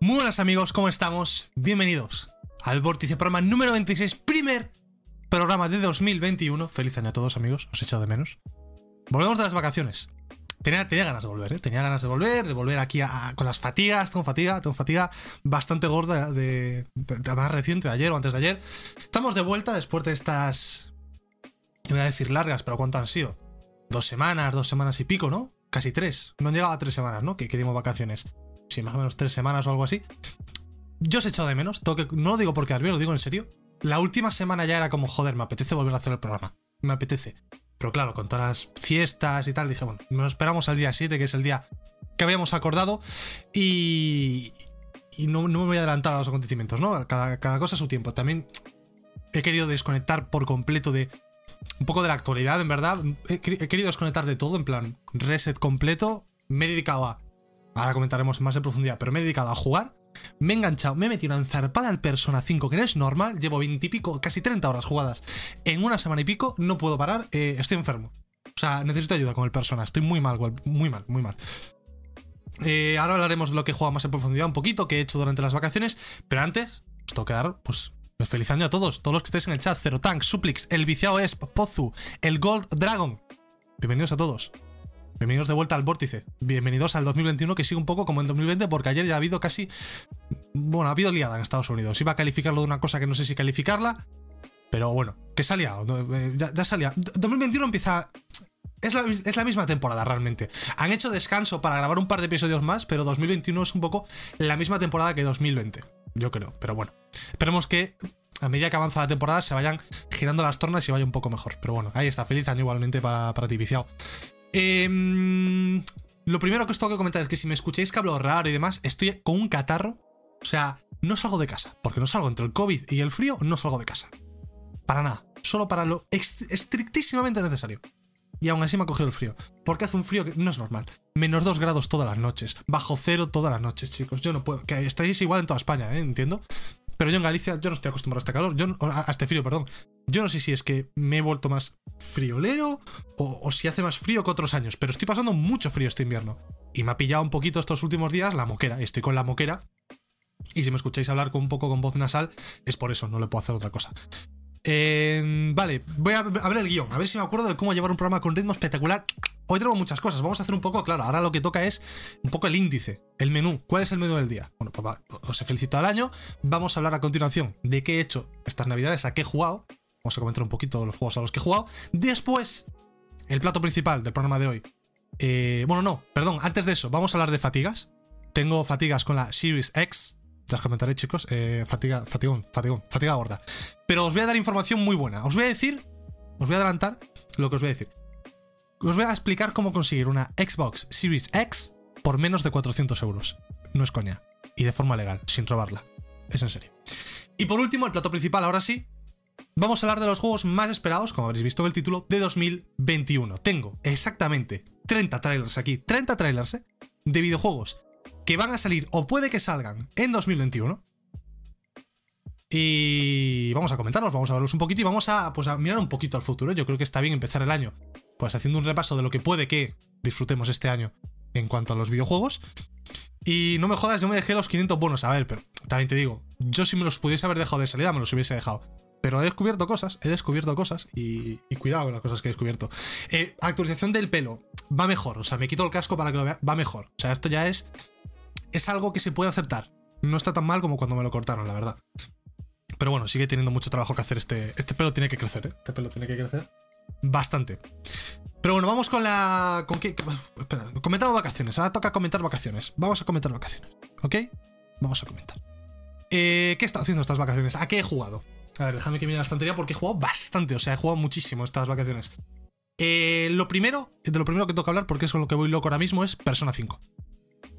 Muy buenas amigos, ¿cómo estamos? Bienvenidos al Vórtice programa número 26, primer programa de 2021. Feliz año a todos amigos, os he echado de menos. Volvemos de las vacaciones. Tenía, tenía ganas de volver, ¿eh? Tenía ganas de volver, de volver aquí a- con las fatigas. Tengo fatiga, tengo fatiga bastante gorda de, de- más reciente, de ayer o antes de ayer. Estamos de vuelta después de estas... Voy a decir largas, pero ¿cuánto han sido? Dos semanas, dos semanas y pico, ¿no? Casi tres. No han llegado a tres semanas, ¿no? Que, que dimos vacaciones. Sí, más o menos tres semanas o algo así. Yo os he echado de menos. no lo digo porque bien, lo digo en serio. La última semana ya era como, joder, me apetece volver a hacer el programa. Me apetece. Pero claro, con todas las fiestas y tal, dije, bueno, nos esperamos al día 7, que es el día que habíamos acordado. Y. Y no, no me voy a adelantar a los acontecimientos, ¿no? Cada, cada cosa a su tiempo. También he querido desconectar por completo de. Un poco de la actualidad, en verdad. He querido desconectar de todo, en plan, reset completo. Me he dedicado a. Ahora comentaremos más en profundidad, pero me he dedicado a jugar. Me he enganchado, me he metido una enzarpada al Persona 5, que no es normal. Llevo 20 y pico, casi 30 horas jugadas. En una semana y pico no puedo parar, eh, estoy enfermo. O sea, necesito ayuda con el Persona. Estoy muy mal, muy mal, muy mal. Eh, ahora hablaremos de lo que he jugado más en profundidad un poquito, que he hecho durante las vacaciones. Pero antes, os tengo que dar, pues, feliz año a todos. Todos los que estáis en el chat. Zero Tank, Suplix, El Viciado es, Pozu, El Gold Dragon. Bienvenidos a todos. Bienvenidos de vuelta al vórtice. Bienvenidos al 2021 que sigue un poco como en 2020 porque ayer ya ha habido casi... Bueno, ha habido liada en Estados Unidos. Iba a calificarlo de una cosa que no sé si calificarla. Pero bueno, que se ha liado. eh, Ya, ya se ha liado. 2021 empieza... Es la, es la misma temporada realmente. Han hecho descanso para grabar un par de episodios más, pero 2021 es un poco la misma temporada que 2020. Yo creo. Pero bueno. Esperemos que a medida que avanza la temporada se vayan girando las tornas y vaya un poco mejor. Pero bueno, ahí está. Feliz año igualmente para, para ti, viciado. Em, lo primero que os tengo que comentar es que si me escucháis que hablo raro y demás, estoy con un catarro. O sea, no salgo de casa. Porque no salgo entre el COVID y el frío, no salgo de casa. Para nada. Solo para lo estrictísimamente necesario. Y aún así me ha cogido el frío. Porque hace un frío que no es normal. Menos 2 grados todas las noches. Bajo cero todas las noches, chicos. Yo no puedo. Que estáis igual en toda España, ¿eh? Entiendo. Pero yo en Galicia, yo no estoy acostumbrado a este calor. Yo a este frío, perdón. Yo no sé si es que me he vuelto más friolero o, o si hace más frío que otros años. Pero estoy pasando mucho frío este invierno. Y me ha pillado un poquito estos últimos días la moquera. Estoy con la moquera. Y si me escucháis hablar con un poco con voz nasal, es por eso, no le puedo hacer otra cosa. Eh, vale, voy a, a ver el guion, a ver si me acuerdo de cómo llevar un programa con ritmo espectacular. Hoy tengo muchas cosas, vamos a hacer un poco, claro, ahora lo que toca es un poco el índice, el menú. ¿Cuál es el menú del día? Bueno, pues va, os he felicitado al año. Vamos a hablar a continuación de qué he hecho estas navidades, a qué he jugado. Vamos a comentar un poquito los juegos a los que he jugado. Después, el plato principal del programa de hoy. Eh, bueno, no, perdón, antes de eso, vamos a hablar de fatigas. Tengo fatigas con la Series X. Ya os comentaré, chicos. Eh, fatiga, fatigón, fatigón, fatiga gorda. Pero os voy a dar información muy buena. Os voy a decir, os voy a adelantar lo que os voy a decir. Os voy a explicar cómo conseguir una Xbox Series X por menos de 400 euros. No es coña. Y de forma legal, sin robarla. Es en serio. Y por último, el plato principal, ahora sí. Vamos a hablar de los juegos más esperados, como habréis visto en el título, de 2021. Tengo exactamente 30 trailers aquí, 30 trailers, ¿eh? De videojuegos que van a salir o puede que salgan en 2021. Y vamos a comentarlos, vamos a verlos un poquito y vamos a, pues, a mirar un poquito al futuro. Yo creo que está bien empezar el año, pues haciendo un repaso de lo que puede que disfrutemos este año en cuanto a los videojuegos. Y no me jodas, yo me dejé los 500 bonos. A ver, pero también te digo, yo si me los pudiese haber dejado de salida, me los hubiese dejado. Pero he descubierto cosas, he descubierto cosas y, cuidado con las cosas que he descubierto. Eh, actualización del pelo, va mejor. O sea, me quito el casco para que lo vea, va mejor. O sea, esto ya es. Es algo que se puede aceptar. No está tan mal como cuando me lo cortaron, la verdad. Pero bueno, sigue teniendo mucho trabajo que hacer este. Este pelo tiene que crecer, ¿eh? Este pelo tiene que crecer bastante. Pero bueno, vamos con la. ¿Con qué? Espera, comentamos vacaciones. Ahora toca comentar vacaciones. Vamos a comentar vacaciones. ¿Ok? Vamos a comentar. Eh, ¿Qué he estado haciendo estas vacaciones? ¿A qué he jugado? A ver, déjame que mire la estantería porque he jugado bastante. O sea, he jugado muchísimo estas vacaciones. Eh, lo primero, de lo primero que toca hablar, porque es con lo que voy loco ahora mismo, es Persona 5.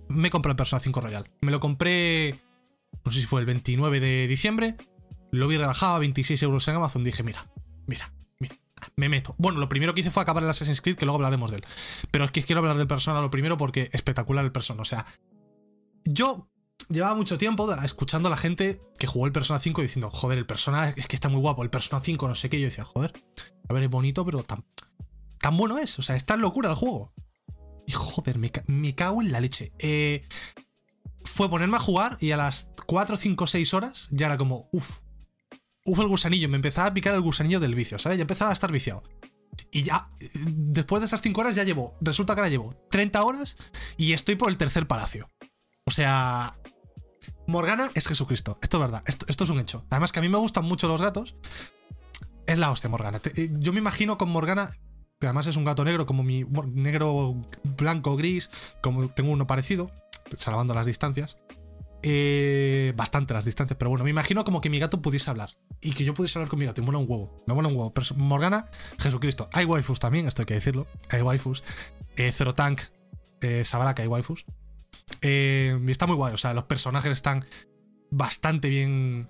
Me compré el Persona 5 Royal. Me lo compré. No sé si fue el 29 de diciembre. Lo vi rebajado a 26 euros en Amazon. Dije, mira, mira, me meto. Bueno, lo primero que hice fue acabar el Assassin's Creed, que luego hablaremos de él. Pero es que quiero hablar del Persona lo primero porque espectacular el Persona. O sea, yo llevaba mucho tiempo escuchando a la gente que jugó el Persona 5 diciendo, joder, el Persona es que está muy guapo, el Persona 5, no sé qué. Yo decía, joder, a ver, es bonito, pero tan, tan bueno es. O sea, es tan locura el juego. Y joder, me, me cago en la leche. Eh, fue ponerme a jugar y a las 4, 5, 6 horas ya era como, uff, uff el gusanillo, me empezaba a picar el gusanillo del vicio, ¿sabes? Ya empezaba a estar viciado. Y ya, después de esas 5 horas ya llevo, resulta que ahora llevo 30 horas y estoy por el tercer palacio. O sea, Morgana es Jesucristo, esto es verdad, esto, esto es un hecho. Además que a mí me gustan mucho los gatos. Es la hostia, Morgana. Eh, yo me imagino con Morgana que además es un gato negro, como mi negro, blanco, gris, como tengo uno parecido, salvando las distancias. Eh, bastante las distancias, pero bueno, me imagino como que mi gato pudiese hablar y que yo pudiese hablar con mi gato. Y mola un huevo, me mola un huevo. Pero Morgana, Jesucristo. Hay waifus también, esto hay que decirlo. Hay waifus. Eh, Zero Tank eh, sabrá que hay waifus. Eh, y está muy guay, o sea, los personajes están bastante bien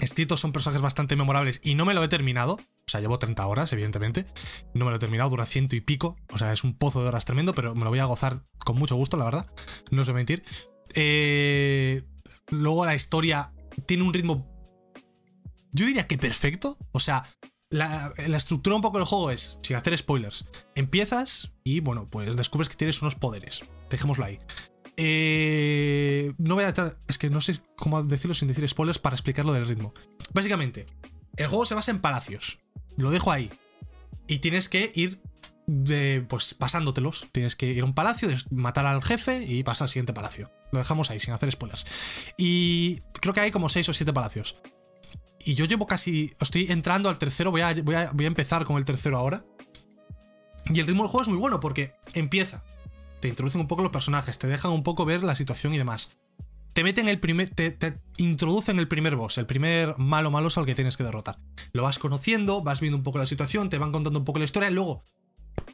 escritos, son personajes bastante memorables y no me lo he terminado. O sea, llevo 30 horas, evidentemente. No me lo he terminado, dura ciento y pico. O sea, es un pozo de horas tremendo, pero me lo voy a gozar con mucho gusto, la verdad. No os voy a mentir. Eh, luego la historia tiene un ritmo. Yo diría que perfecto. O sea, la, estructura un poco del juego es, sin hacer spoilers, empiezas y bueno, pues descubres que tienes unos poderes. Dejémoslo ahí. Eh, no voy a. Es que no sé cómo decirlo sin decir spoilers para explicarlo del ritmo. Básicamente, el juego se basa en palacios. Lo dejo ahí. Y tienes que ir de, pues pasándotelos. Tienes que ir a un palacio, matar al jefe y pasar al siguiente palacio. Lo dejamos ahí, sin hacer spoilers. Y creo que hay como 6 o 7 palacios. Y yo llevo casi. Estoy entrando al tercero. Voy a, voy, a, voy a empezar con el tercero ahora. Y el ritmo del juego es muy bueno porque empieza. Te introducen un poco los personajes, te dejan un poco ver la situación y demás te meten el primer. Te, te, introducen el primer boss, el primer malo maloso al que tienes que derrotar. Lo vas conociendo, vas viendo un poco la situación, te van contando un poco la historia, y luego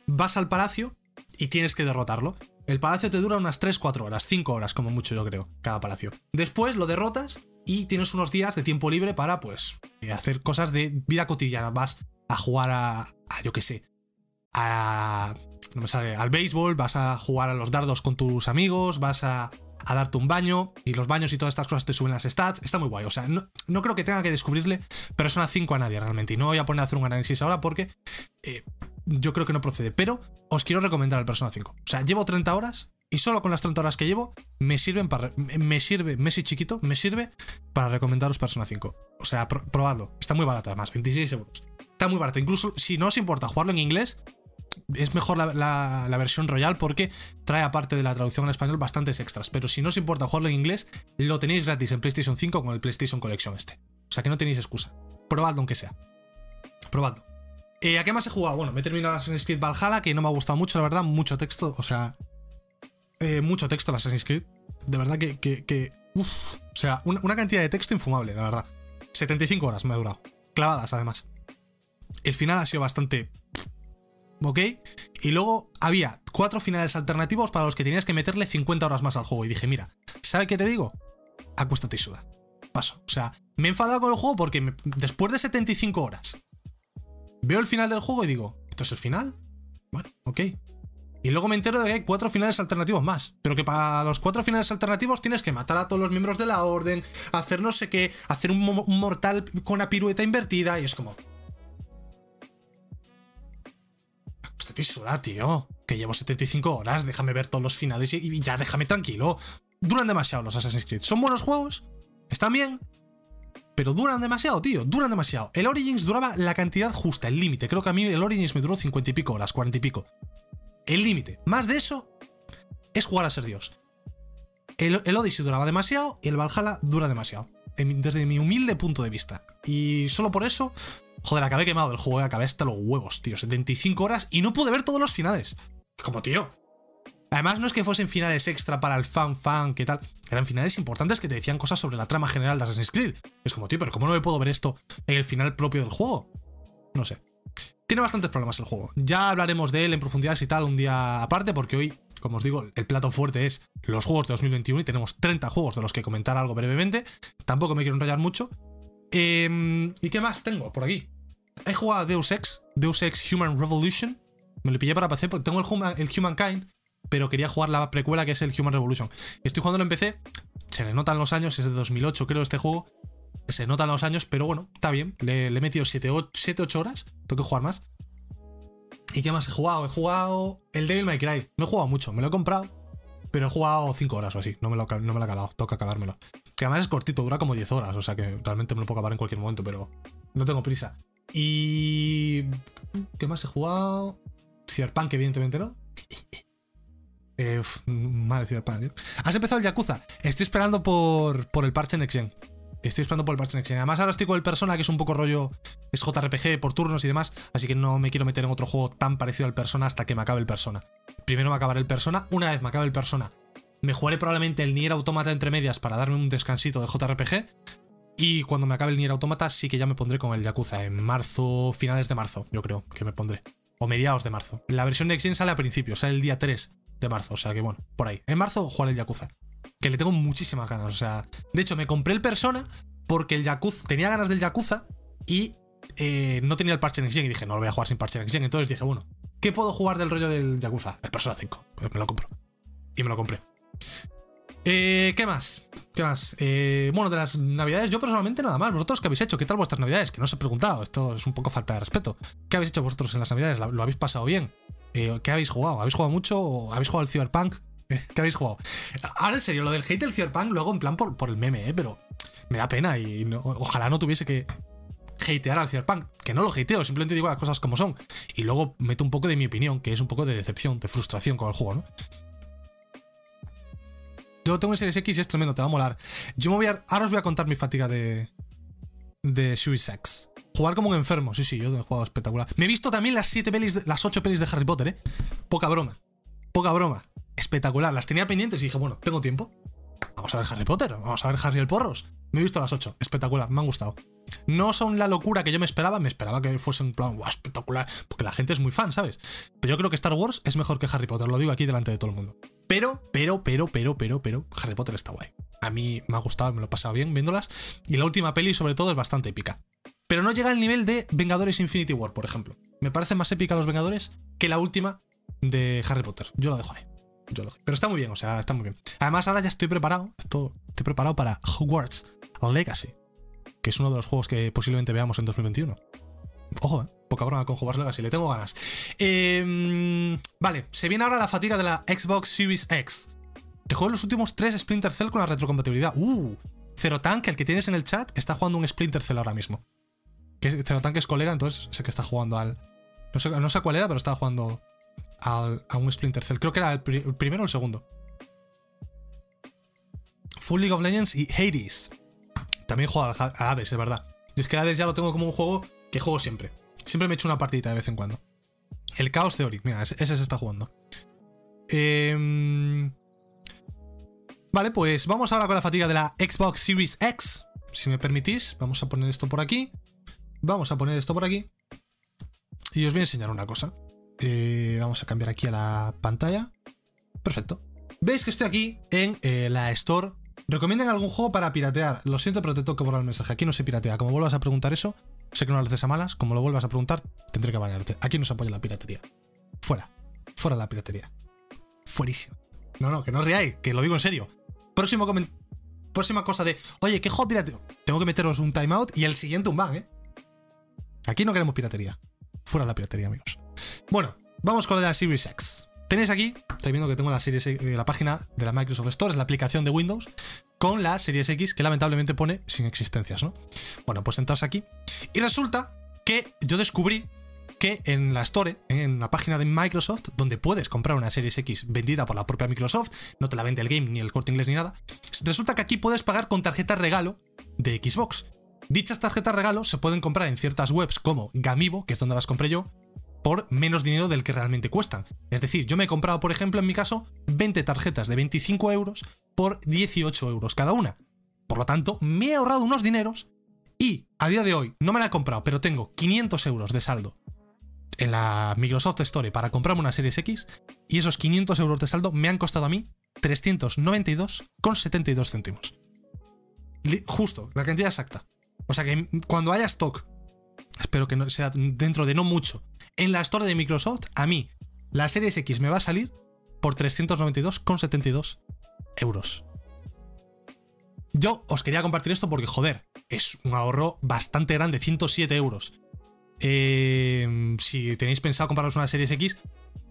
vas al palacio y tienes que derrotarlo. El palacio te dura unas 3-4 horas, 5 horas como mucho yo creo, cada palacio. Después lo derrotas y tienes unos días de tiempo libre para, pues, hacer cosas de vida cotidiana. Vas a jugar a, a yo qué sé, a... No me sale, al béisbol, vas a jugar a los dardos con tus amigos, vas a a darte un baño y los baños y todas estas cosas te suben las stats. Está muy guay. O sea, no, creo que tenga que descubrirle Persona 5 a nadie realmente. Y no voy a poner a hacer un análisis ahora porque eh, yo creo que no procede. Pero os quiero recomendar el Persona 5. O sea, llevo 30 horas y solo con las 30 horas que llevo me sirven para. Me sirve, Messi chiquito, me sirve para recomendaros Persona 5. O sea, probadlo. Está muy barato además, 26 euros. Está muy barato. Incluso si no os importa jugarlo en inglés, es mejor la, versión royal porque trae aparte de la traducción en español bastantes extras. Pero si no os importa jugarlo en inglés, lo tenéis gratis en PlayStation 5 con el PlayStation Collection este. O sea que no tenéis excusa. Probadlo aunque sea. Probadlo. Eh, ¿A qué más he jugado? Bueno, me he terminado Assassin's Creed Valhalla, que no me ha gustado mucho, la verdad. Mucho texto, o sea. Eh, mucho texto en Assassin's Creed. De verdad que. que, o sea, una, cantidad de texto infumable, la verdad. 75 horas me ha durado. Clavadas, además. El final ha sido bastante ¿ok? Y luego había cuatro finales alternativos para los que tenías que meterle 50 horas más al juego. Y dije, mira, ¿sabe qué te digo? Acuéstate y suda. Paso. O sea, me he enfadado con el juego porque después de 75 horas veo el final del juego y digo, ¿esto es el final? Bueno, ok. Y luego me entero de que hay cuatro finales alternativos más. Pero que para los cuatro finales alternativos tienes que matar a todos los miembros de la orden, hacer no sé qué, hacer un, mortal con una pirueta invertida. Y es como, suda, tío. Que llevo 75 horas, déjame ver todos los finales y, ya déjame tranquilo. Duran demasiado los Assassin's Creed. Son buenos juegos, están bien, pero duran demasiado, tío, duran demasiado. El Origins duraba la cantidad justa, el límite. Creo que a mí el Origins me duró 50 y pico horas, 40 y pico. El límite. Más de eso es jugar a ser Dios. El, el, Odyssey duraba demasiado y el Valhalla dura demasiado. Desde mi humilde punto de vista. Y solo por eso Joder, acabé quemado del juego, acabé hasta los huevos, tío. 75 horas y no pude ver todos los finales. Como, tío. Además, no es que fuesen finales extra para el fan fan, ¿qué tal? Eran finales importantes que te decían cosas sobre la trama general de Assassin's Creed. Es como, tío, pero ¿cómo no me puedo ver esto en el final propio del juego? No sé. Tiene bastantes problemas el juego. Ya hablaremos de él en profundidad y tal un día aparte, porque hoy, como os digo, el plato fuerte es los juegos de 2021 y tenemos 30 juegos de los que comentar algo brevemente. Tampoco me quiero enrollar mucho. Em, ¿Y qué más tengo por aquí? He jugado a Deus Ex, Deus Ex Human Revolution. Me lo pillé para PC porque tengo el, el Humankind, pero quería jugar la precuela que es el Human Revolution. Estoy jugando en PC, se le notan los años, es de 2008 creo este juego. Se notan los años, pero bueno, está bien. Le, he metido 7-8 horas, tengo que jugar más. ¿Y qué más he jugado? He jugado el Devil May Cry. No he jugado mucho, me lo he comprado. pero he jugado 5 horas o así. No me, lo, no me lo he acabado, toca acabármelo. Que además es cortito, dura como 10 horas, o sea que realmente me lo puedo acabar en cualquier momento, pero no tengo prisa. Y. ¿Qué más he jugado? Cyberpunk, evidentemente, ¿no? Eh, mal Cyberpunk. ¿eh? Has empezado el Yakuza. Estoy esperando por, por el parche Next Gen. Estoy esperando por el parche Next Gen. Además, ahora estoy con el Persona, que es un poco rollo. Es JRPG por turnos y demás. Así que no me quiero meter en otro juego tan parecido al Persona hasta que me acabe el Persona. Primero me acabaré el Persona. Una vez me acabe el Persona, me jugaré probablemente el Nier Automata entre medias para darme un descansito de JRPG. Y cuando me acabe el Nier Automata, sí que ya me pondré con el Yakuza. En marzo, finales de marzo, yo creo que me pondré. O mediados de marzo. La versión Next Gen sale a principios, sale el día 3 de marzo. O sea que bueno, por ahí. En marzo jugaré el Yakuza. Que le tengo muchísimas ganas. O sea, de hecho, me compré el Persona porque el Yakuza. Tenía ganas del Yakuza y eh, no tenía el parche Next Gen. Y dije, no lo voy a jugar sin parche Next Gen. Entonces dije, bueno, ¿qué puedo jugar del rollo del Yakuza? El Persona 5. Pues me lo compro. Y me lo compré. Eh, ¿Qué más? ¿Qué más? Eh, bueno, de las navidades, yo personalmente nada más. ¿Vosotros qué habéis hecho? ¿Qué tal vuestras navidades? Que no os he preguntado. Esto es un poco falta de respeto. ¿Qué habéis hecho vosotros en las navidades? ¿Lo habéis pasado bien? Eh, ¿Qué habéis jugado? ¿Habéis jugado mucho? ¿O ¿Habéis jugado al Cyberpunk? ¿Qué habéis jugado? Ahora en serio, lo del hate del Cyberpunk lo hago en plan por, por el meme, ¿eh? Pero me da pena y ojalá no tuviese que hatear al Cyberpunk. Que no lo hateo, simplemente digo las cosas como son. Y luego meto un poco de mi opinión, que es un poco de decepción, de frustración con el juego, ¿no? Yo tengo en Series X y es tremendo, te va a molar. Yo me voy a. Ahora os voy a contar mi fatiga de. De X. Jugar como un enfermo, sí, sí, yo he jugado espectacular. Me he visto también las siete pelis, las ocho pelis de Harry Potter, ¿eh? Poca broma. Poca broma. Espectacular. Las tenía pendientes y dije, bueno, tengo tiempo. Vamos a ver Harry Potter, vamos a ver Harry el Porros. Me he visto las ocho. Espectacular, me han gustado. No son la locura que yo me esperaba, me esperaba que fuesen un plan, espectacular, porque la gente es muy fan, ¿sabes? Pero yo creo que Star Wars es mejor que Harry Potter, lo digo aquí delante de todo el mundo. Pero, pero, pero, pero, pero, pero, Harry Potter está guay. A mí me ha gustado, me lo he pasado bien viéndolas. Y la última peli, sobre todo, es bastante épica. Pero no llega al nivel de Vengadores Infinity War, por ejemplo. Me parece más épica los Vengadores que la última de Harry Potter. Yo lo dejo ahí. Pero está muy bien, o sea, está muy bien. Además, ahora ya estoy preparado. Estoy preparado para Hogwarts Legacy que es uno de los juegos que posiblemente veamos en 2021. Ojo, eh, poca broma con Hogwarts Legacy, le tengo ganas. Em, vale, se viene ahora la fatiga de la Xbox Series X. Te juego los últimos tres Splinter Cell con la retrocompatibilidad. Uh, Tank, el que tienes en el chat, está jugando un Splinter Cell ahora mismo. Que Tank es colega, entonces sé que está jugando al. No sé, no sé cuál era, pero estaba jugando al, a un Splinter Cell. Creo que era el, el primero o el segundo. Full League of Legends y Hades. También juego a Hades, es verdad. Y es que Hades ya lo tengo como un juego que juego siempre. Siempre me echo una partidita de vez en cuando. El Chaos Theory, mira, ese, se está jugando. Em, vale, pues vamos ahora con la fatiga de la Xbox Series X. Si me permitís, vamos a poner esto por aquí. Vamos a poner esto por aquí. Y os voy a enseñar una cosa. Eh, vamos a cambiar aquí a la pantalla. Perfecto. Veis que estoy aquí en eh, la Store ¿Recomiendan algún juego para piratear? Lo siento, pero te tengo que borrar el mensaje. Aquí no se piratea. Como vuelvas a preguntar eso, sé que no lo haces a malas. Como lo vuelvas a preguntar, tendré que bañarte. Aquí no se apoya la piratería. Fuera. Fuera la piratería. Fuerísimo. No, no, que no os riáis, que lo digo en serio. Próximo Próxima cosa de, oye, ¿qué juego pirateo? Tengo que meteros un timeout y el siguiente un ban, ¿eh? Aquí no queremos piratería. Fuera la piratería, amigos. Bueno, vamos con la Series X. Tenéis aquí, estáis viendo que tengo la serie eh, la página de la Microsoft Store, es la aplicación de Windows, con la Series X que lamentablemente pone sin existencias, ¿no? Bueno, pues entras aquí. Y resulta que yo descubrí que en la Store, en la página de Microsoft, donde puedes comprar una Series X vendida por la propia Microsoft, no te la vende el game ni el corte inglés ni nada, resulta que aquí puedes pagar con tarjeta regalo de Xbox. Dichas tarjetas regalo se pueden comprar en ciertas webs como Gamibo, que es donde las compré yo, por menos dinero del que realmente cuestan. Es decir, yo me he comprado, por ejemplo, en mi caso, 20 tarjetas de 25 euros por 18 euros cada una. Por lo tanto, me he ahorrado unos dineros y a día de hoy no me la he comprado, pero tengo 500 euros de saldo en la Microsoft Store para comprarme una Series X y esos 500 euros de saldo me han costado a mí 392,72 céntimos. Justo, la cantidad exacta. O sea que cuando haya stock, espero que no sea dentro de no mucho, en la Store de Microsoft, a mí, la Series X me va a salir por 392,72 euros. Yo os quería compartir esto porque, joder, es un ahorro bastante grande, 107 euros. Eh, si tenéis pensado compraros una Series X,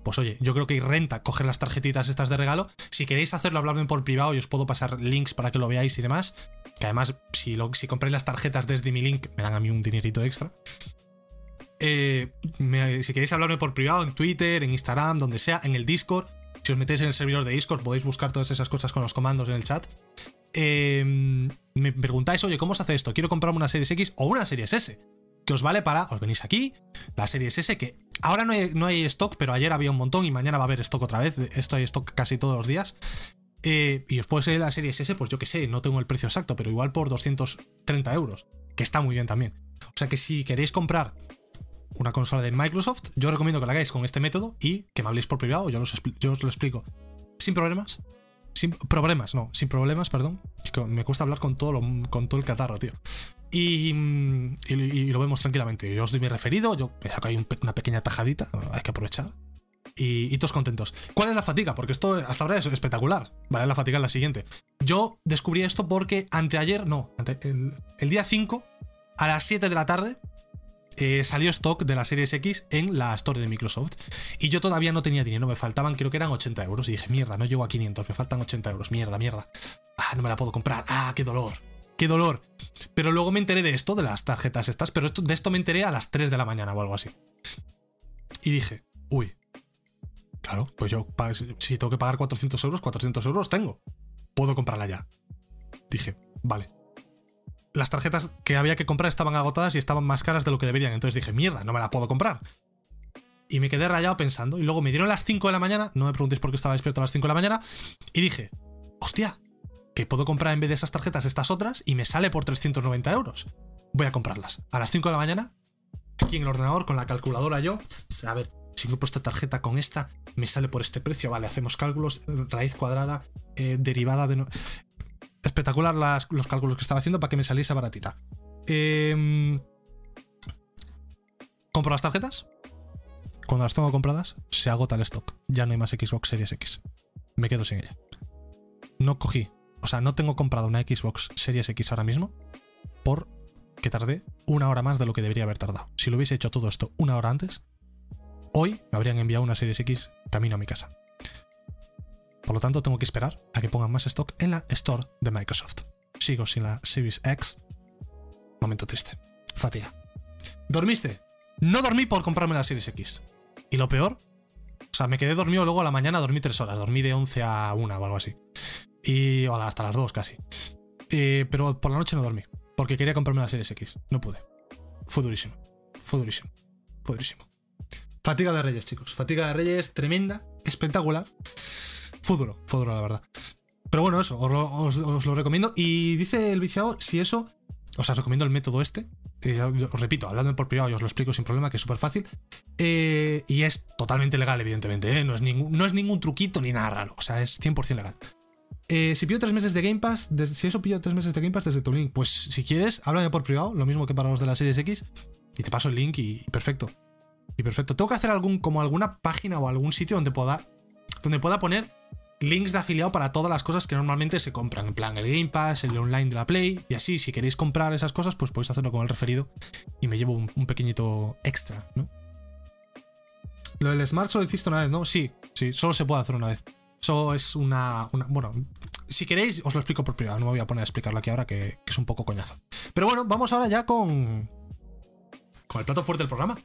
pues oye, yo creo que renta coger las tarjetitas estas de regalo. Si queréis hacerlo, hablarme por privado y os puedo pasar links para que lo veáis y demás. Que además, si, lo, compráis las tarjetas desde mi link, me dan a mí un dinerito extra. Eh, si queréis hablarme por privado, en Twitter, en Instagram, donde sea, en el Discord. Si os metéis en el servidor de Discord, podéis buscar todas esas cosas con los comandos en el chat. Eh, me preguntáis, oye, ¿cómo se hace esto? Quiero comprarme una Series X o una Series S. Que os vale para. Os venís aquí, la Series S, que ahora no hay, no hay stock, pero ayer había un montón y mañana va a haber stock otra vez. Esto hay stock casi todos los días. Eh, y puede ser la Series S, pues yo que sé, no tengo el precio exacto, pero igual por 230 euros, que está muy bien también. O sea que si queréis comprar una consola de Microsoft, yo os recomiendo que la hagáis con este método y que me habléis por privado, yo, os lo explico sin problemas. Sin problemas, no, sin problemas, perdón. Me cuesta hablar con todo, con todo el catarro, tío. Y, lo vemos tranquilamente. Yo os doy mi referido, yo me saco ahí una pequeña tajadita, hay que aprovechar. Y, todos contentos. ¿Cuál es la fatiga? Porque esto hasta ahora es espectacular. Vale, la fatiga es la siguiente. Yo descubrí esto porque anteayer, no, el, el día 5, a las 7 de la tarde, eh, salió stock de la Series X en la Store de Microsoft. Y yo todavía no tenía dinero, me faltaban, creo que eran 80 euros. Y dije, mierda, no llego a 500, me faltan 80 euros, mierda, mierda. Ah, no me la puedo comprar, ah, qué dolor, qué dolor. Pero luego me enteré de esto, de las tarjetas estas, pero de esto me enteré a las 3 de la mañana o algo así. Y dije, uy, claro, pues yo, si tengo que pagar 400 euros, 400 euros tengo. Puedo comprarla ya. Dije, vale, las tarjetas que había que comprar estaban agotadas y estaban más caras de lo que deberían. Entonces dije, mierda, no me la puedo comprar. Y me quedé rayado pensando. Y luego me dieron las 5 de la mañana. No me preguntéis por qué estaba despierto a las 5 de la mañana. Y dije, hostia, que puedo comprar en vez de esas tarjetas estas otras y me sale por 390 euros. Voy a comprarlas. A las 5 de la mañana, aquí en el ordenador, con la calculadora yo. A ver, si compro esta tarjeta con esta, me sale por este precio. Vale, hacemos cálculos, raíz cuadrada, eh, derivada de espectacular los cálculos que estaba haciendo para que me saliese baratita. Em, compro las tarjetas. Cuando las tengo compradas, se agota el stock. Ya no hay más Xbox Series X. Me quedo sin ella. No cogí, o sea, no tengo comprado una Xbox Series X ahora mismo por que tardé una hora más de lo que debería haber tardado. Si lo hubiese hecho todo esto una hora antes, hoy me habrían enviado una Series X camino a mi casa. Por lo tanto, tengo que esperar a que pongan más stock en la Store de Microsoft. Sigo sin la Series X. Momento triste. Fatiga. ¿Dormiste? No dormí por comprarme la Series X. Y lo peor, o sea, me quedé dormido luego a la mañana, dormí tres horas. Dormí de 11 a 1 o algo así. Y hasta las 2 casi. Eh, pero por la noche no dormí. Porque quería comprarme la Series X. No pude. Fue durísimo. Fue durísimo. Fue durísimo. Fatiga de Reyes, chicos. Fatiga de Reyes tremenda, espectacular. Fue duro, la verdad. Pero bueno, eso, os lo, recomiendo. Y dice el viciado, si eso, os recomiendo el método este. os repito, hablando por privado, y os lo explico sin problema, que es súper fácil. Eh, y es totalmente legal, evidentemente. ¿eh? No, es ningún, no es ningún truquito ni nada raro. O sea, es 100% legal. Eh, si pido tres meses de Game Pass, si eso pido tres meses de Game Pass desde tu link, pues si quieres, háblame por privado, lo mismo que para los de la Series X, y te paso el link y, perfecto. Y perfecto. Tengo que hacer algún, como alguna página o algún sitio donde pueda, donde pueda poner links de afiliado para todas las cosas que normalmente se compran. En plan, el Game Pass, el online de la Play. Y así, si queréis comprar esas cosas, pues podéis hacerlo con el referido. Y me llevo un, pequeñito extra, ¿no? Lo del Smart solo hiciste una vez, ¿no? Sí, sí, solo se puede hacer una vez. Eso es una, Bueno, si queréis, os lo explico por privado. No me voy a poner a explicarlo aquí ahora, que, es un poco coñazo. Pero bueno, vamos ahora ya con. Con el plato fuerte del programa.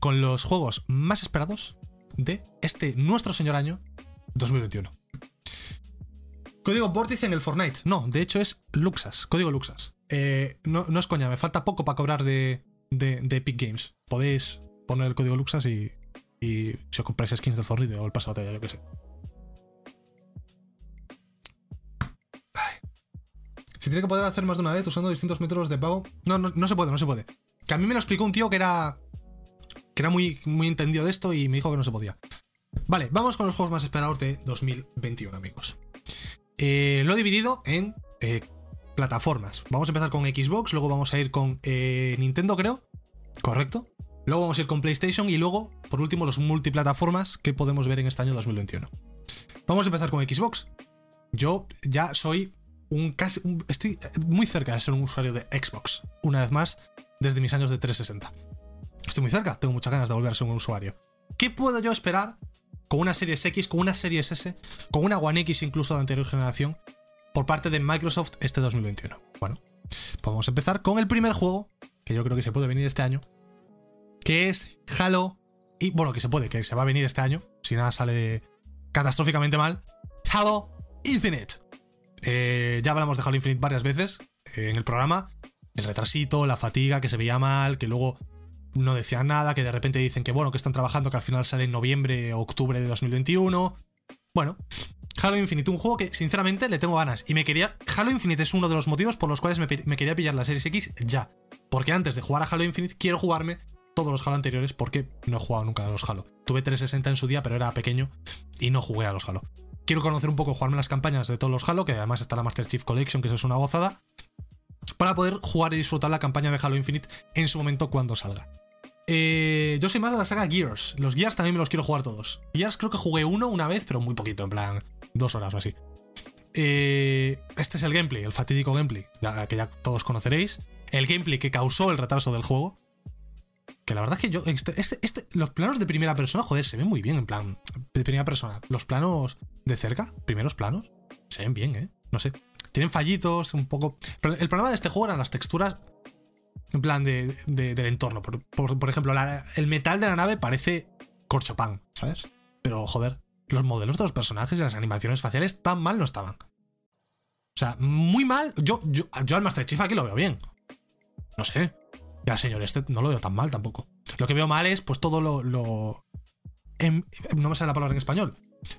Con los juegos más esperados de este nuestro señor año 2021. Código Vórtice en el Fortnite. No, de hecho es Luxas. Código Luxas. Eh, no, es coña, me falta poco para cobrar de, Epic Games. Podéis poner el código Luxas y, y si os compráis skins del Fortnite o el pasado yo que sé. Si tiene que poder hacer más de una vez usando distintos métodos de pago. No, no, no se puede, no se puede. Que a mí me lo explicó un tío que era. que era muy, muy entendido de esto y me dijo que no se podía. Vale, vamos con los juegos más esperados de 2021, amigos. Eh, lo he dividido en eh, plataformas. Vamos a empezar con Xbox, luego vamos a ir con eh, Nintendo, creo. Correcto. Luego vamos a ir con PlayStation y luego, por último, los multiplataformas que podemos ver en este año 2021. Vamos a empezar con Xbox. Yo ya soy un casi. estoy muy cerca de ser un usuario de Xbox. Una vez más, desde mis años de 360. Estoy muy cerca, tengo muchas ganas de volver a ser un usuario. ¿Qué puedo yo esperar con una Series X, con una Series S, con una One X incluso de anterior generación, por parte de Microsoft este 2021? Bueno, pues vamos a empezar con el primer juego, que yo creo que se puede venir este año, que es Halo, y bueno, que se puede, que se va a venir este año, si nada sale catastróficamente mal, Halo Infinite. Eh, ya hablamos de Halo Infinite varias veces eh, en el programa, el retrasito, la fatiga, que se veía mal, que luego no decían nada, que de repente dicen que bueno, que están trabajando, que al final sale en noviembre o octubre de 2021. Bueno, Halo Infinite, un juego que sinceramente le tengo ganas. Y me quería. Halo Infinite es uno de los motivos por los cuales me, me, quería pillar la Series X ya. Porque antes de jugar a Halo Infinite, quiero jugarme todos los Halo anteriores porque no he jugado nunca a los Halo. Tuve 360 en su día, pero era pequeño y no jugué a los Halo. Quiero conocer un poco, jugarme las campañas de todos los Halo, que además está la Master Chief Collection, que eso es una gozada, para poder jugar y disfrutar la campaña de Halo Infinite en su momento cuando salga. Eh, yo soy más de la saga Gears. Los Gears también me los quiero jugar todos. Gears creo que jugué uno una vez, pero muy poquito, en plan dos horas o así. Eh, este es el gameplay, el fatídico gameplay, que ya todos conoceréis. El gameplay que causó el retraso del juego. Que la verdad es que yo. Este, este, este, los planos de primera persona, joder, se ven muy bien, en plan. De primera persona. Los planos de cerca, primeros planos, se ven bien, ¿eh? No sé. Tienen fallitos, un poco. Pero el problema de este juego eran las texturas en plan de, del entorno. Por, ejemplo, el metal de la nave parece corchopan, ¿sabes? Pero joder, los modelos de los personajes y las animaciones faciales tan mal no estaban. O sea, muy mal. Yo, yo, yo al Master Chief aquí lo veo bien. No sé. Al señor este no lo veo tan mal tampoco. Lo que veo mal es, pues, todo lo. lo no me sale la palabra en español.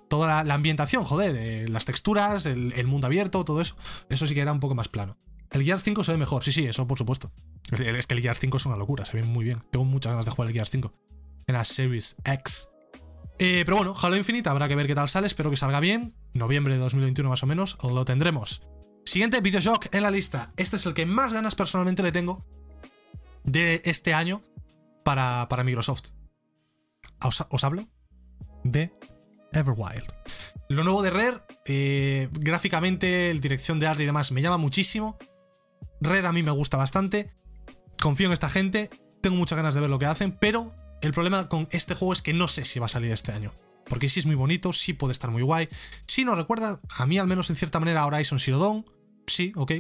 Toda la, ambientación, joder, eh, las texturas, el, el, mundo abierto, todo eso. Eso sí que era un poco más plano. El Gears 5 se ve mejor, sí, sí, eso por supuesto. Es que el Gears 5 es una locura, se ve muy bien. Tengo muchas ganas de jugar el Gears 5 en la Series X. Eh, pero bueno, Halo Infinite, habrá que ver qué tal sale, espero que salga bien. Noviembre de 2021 más o menos, lo tendremos. Siguiente Videoshock en la lista. Este es el que más ganas personalmente le tengo de este año para, para Microsoft. ¿Os, hablo? De Everwild. Lo nuevo de Rare, eh, gráficamente, dirección de arte y demás, me llama muchísimo. Rare a mí me gusta bastante. Confío en esta gente. Tengo muchas ganas de ver lo que hacen. Pero el problema con este juego es que no sé si va a salir este año. Porque sí es muy bonito, sí puede estar muy guay. Si nos recuerda, a mí al menos en cierta manera, a Horizon Zero Dawn. Sí, ok.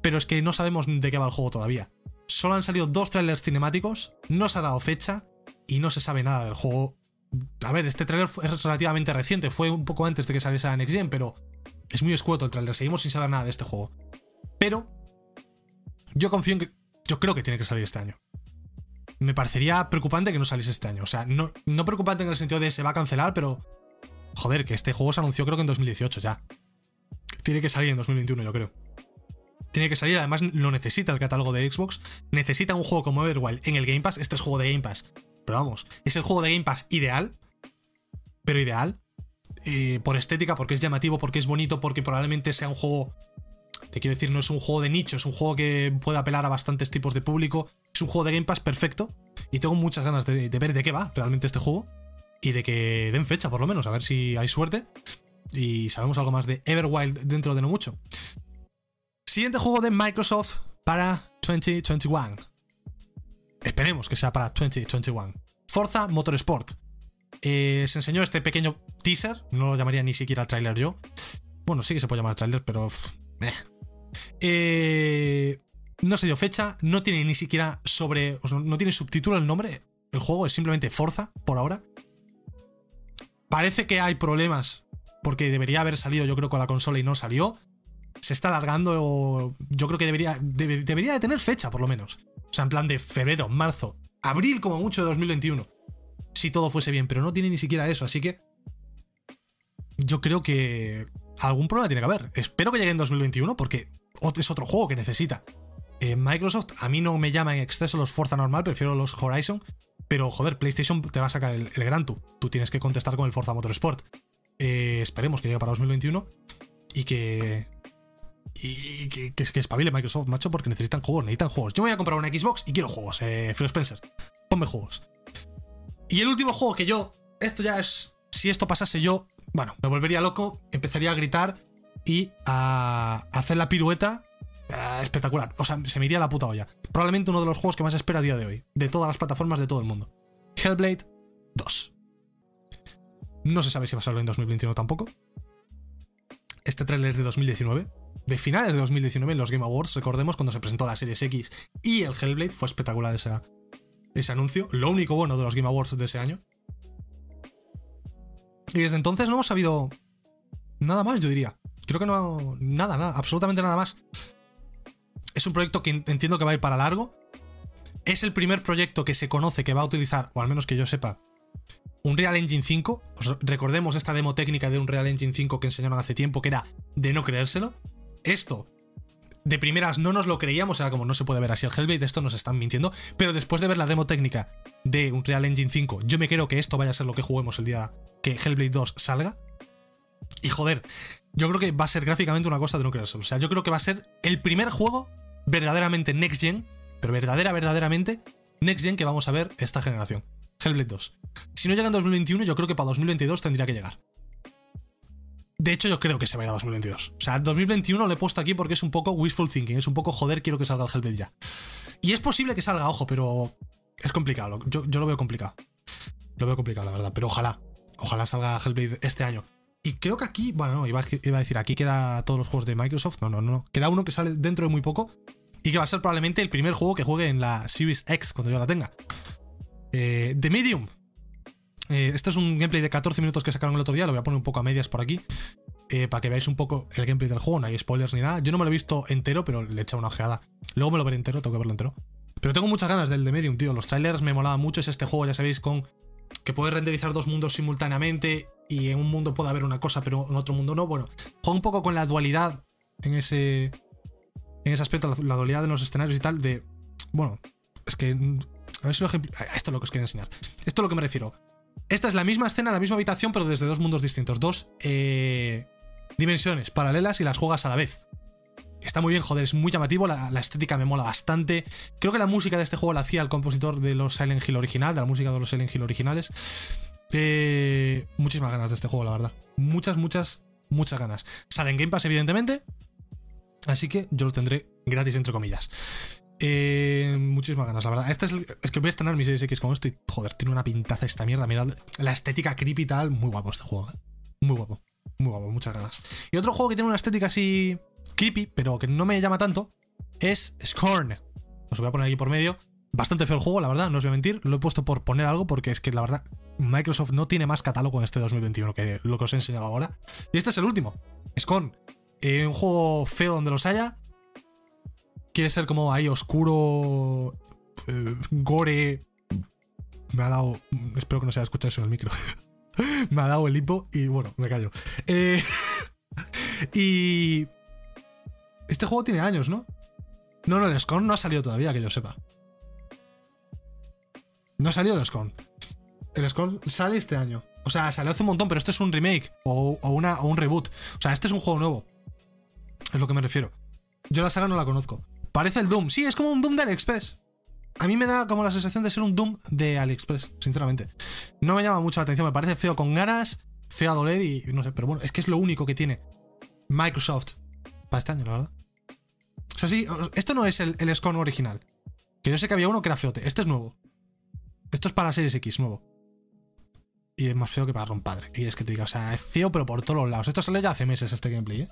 Pero es que no sabemos de qué va el juego todavía. Solo han salido dos trailers cinemáticos, no se ha dado fecha y no se sabe nada del juego. A ver, este trailer es relativamente reciente, fue un poco antes de que saliese a Next Gen, pero es muy escueto el trailer, seguimos sin saber nada de este juego. Pero yo confío en que. Yo creo que tiene que salir este año. Me parecería preocupante que no saliese este año. O sea, no, no preocupante en el sentido de se va a cancelar, pero. Joder, que este juego se anunció creo que en 2018 ya. Tiene que salir en 2021, yo creo. Tiene que salir, además lo necesita el catálogo de Xbox. Necesita un juego como Everwild en el Game Pass. Este es juego de Game Pass. Pero vamos, es el juego de Game Pass ideal. Pero ideal. Eh, por estética, porque es llamativo, porque es bonito, porque probablemente sea un juego te quiero decir, no es un juego de nicho, es un juego que puede apelar a bastantes tipos de público. Es un juego de Game Pass perfecto. Y tengo muchas ganas de, ver de qué va realmente este juego. Y de que den fecha, por lo menos, a ver si hay suerte. Y sabemos algo más de Everwild dentro de no mucho. Siguiente juego de Microsoft para 2021. Esperemos que sea para 2021. Forza Motorsport. Eh, se enseñó este pequeño teaser, no lo llamaría ni siquiera trailer yo. Bueno, sí que se puede llamar trailer, pero. Eh, no se dio fecha, no tiene ni siquiera sobre. no tiene subtítulo el nombre. El juego es simplemente Forza, por ahora. Parece que hay problemas, porque debería haber salido, yo creo, con la consola y no salió. Se está alargando. Yo creo que debería, debería de tener fecha, por lo menos. O sea, en plan de febrero, marzo, abril, como mucho de 2021. Si todo fuese bien, pero no tiene ni siquiera eso, así que. Yo creo que algún problema tiene que haber. Espero que llegue en 2021 porque es otro juego que necesita. Eh, Microsoft a mí no me llama en exceso los Forza normal, prefiero los Horizon. Pero joder, PlayStation te va a sacar el, Gran Tour. Tú tienes que contestar con el Forza Motorsport. Eh, esperemos que llegue para 2021 y que. Y que, que, espabile Microsoft, macho, porque necesitan juegos, necesitan juegos. Yo voy a comprar una Xbox y quiero juegos, eh, Phil Spencer. Ponme juegos. Y el último juego que yo. Esto ya es. Si esto pasase, yo bueno, me volvería loco, empezaría a gritar y a hacer la pirueta eh, espectacular. O sea, se me iría la puta olla. Probablemente uno de los juegos que más espero a día de hoy, de todas las plataformas de todo el mundo. Hellblade 2. No se sabe si va a salir en 2021 tampoco. Este trailer es de 2019. De finales de 2019 en los Game Awards, recordemos cuando se presentó la Series X y el Hellblade, fue espectacular esa, ese anuncio. Lo único bueno de los Game Awards de ese año. Y desde entonces no hemos sabido nada más, yo diría. Creo que no. Nada, nada, absolutamente nada más. Es un proyecto que entiendo que va a ir para largo. Es el primer proyecto que se conoce que va a utilizar, o al menos que yo sepa, un Real Engine 5. recordemos esta demo técnica de un Real Engine 5 que enseñaron hace tiempo, que era de no creérselo. Esto, de primeras no nos lo creíamos, era como no se puede ver así el Hellblade, esto nos están mintiendo. Pero después de ver la demo técnica de un Real Engine 5, yo me creo que esto vaya a ser lo que juguemos el día que Hellblade 2 salga. Y joder, yo creo que va a ser gráficamente una cosa de no creérselo. O sea, yo creo que va a ser el primer juego verdaderamente next gen, pero verdadera, verdaderamente next gen que vamos a ver esta generación. Hellblade 2. Si no llega en 2021, yo creo que para 2022 tendría que llegar. De hecho, yo creo que se va a ir a 2022. O sea, 2021 lo he puesto aquí porque es un poco wishful thinking. Es un poco joder, quiero que salga el Hellblade ya. Y es posible que salga, ojo, pero es complicado. Yo, lo veo complicado. Lo veo complicado, la verdad. Pero ojalá. Ojalá salga Hellblade este año. Y creo que aquí, bueno, no, iba, a decir, aquí queda todos los juegos de Microsoft. No, no, no. Queda uno que sale dentro de muy poco. Y que va a ser probablemente el primer juego que juegue en la Series X cuando yo la tenga. Eh, The Medium. Eh, esto es un gameplay de 14 minutos que sacaron el otro día, lo voy a poner un poco a medias por aquí. Eh, para que veáis un poco el gameplay del juego, no hay spoilers ni nada. Yo no me lo he visto entero, pero le he echado una ojeada. Luego me lo veré entero, tengo que verlo entero. Pero tengo muchas ganas del The Medium, tío. Los trailers me molaban mucho. Es este juego, ya sabéis, con que puedes renderizar dos mundos simultáneamente y en un mundo puede haber una cosa, pero en otro mundo no. Bueno, juega un poco con la dualidad en ese, en ese aspecto, la, dualidad de los escenarios y tal. De, bueno, es que a ver si lo ejemplo. Esto es lo que os quería enseñar. Esto es lo que me refiero. Esta es la misma escena, la misma habitación, pero desde dos mundos distintos. Dos eh, dimensiones paralelas y las juegas a la vez. Está muy bien, joder, es muy llamativo, la, estética me mola bastante. Creo que la música de este juego la hacía el compositor de los Silent Hill original, de la música de los Silent Hill originales. Eh, muchísimas ganas de este juego, la verdad. Muchas, muchas, muchas ganas. Sale en Game Pass, evidentemente. Así que yo lo tendré gratis, entre comillas. Eh, muchísimas ganas, la verdad. Este es, que voy a estrenar mi Series X con esto y, joder, tiene una pintaza esta mierda. Mirad la estética creepy y tal. Muy guapo este juego, ¿eh? Muy guapo. Muy guapo, muchas ganas. Y otro juego que tiene una estética así creepy, pero que no me llama tanto, es Scorn. Os voy a poner aquí por medio. Bastante feo el juego, la verdad, no os voy a mentir. Lo he puesto por poner algo porque es que la verdad Microsoft no tiene más catálogo en este 2021 que lo que os he enseñado ahora. Y este es el último. Scorn. Eh, un juego feo donde los haya quiere ser como ahí oscuro, eh, gore. Me ha dado. Espero que no se haya escuchado eso en el micro. me ha dado el hipo y bueno, me callo. Eh, y. Este juego tiene años, ¿no? No, no, el Scorn no ha salido todavía, que yo sepa. No ha salido el Scorn. El Scorn sale este año. O sea, salió hace un montón, pero este es un remake o, una, o un reboot. O sea, este es un juego nuevo. Es lo que me refiero. Yo la saga no la conozco. Parece el Doom. Sí, es como un Doom de AliExpress. A mí me da como la sensación de ser un Doom de AliExpress, sinceramente. No me llama mucho la atención, me parece feo con ganas, feo a doler y no sé, pero bueno, es que es lo único que tiene Microsoft para este año, la verdad. O sea, sí, esto no es el, el Scone original. Que yo sé que había uno que era feote. Este es nuevo. Esto es para Series X, nuevo. Y es más feo que para un padre. Y es que te diga, o sea, es feo, pero por todos los lados. Esto sale ya hace meses este gameplay, ¿eh?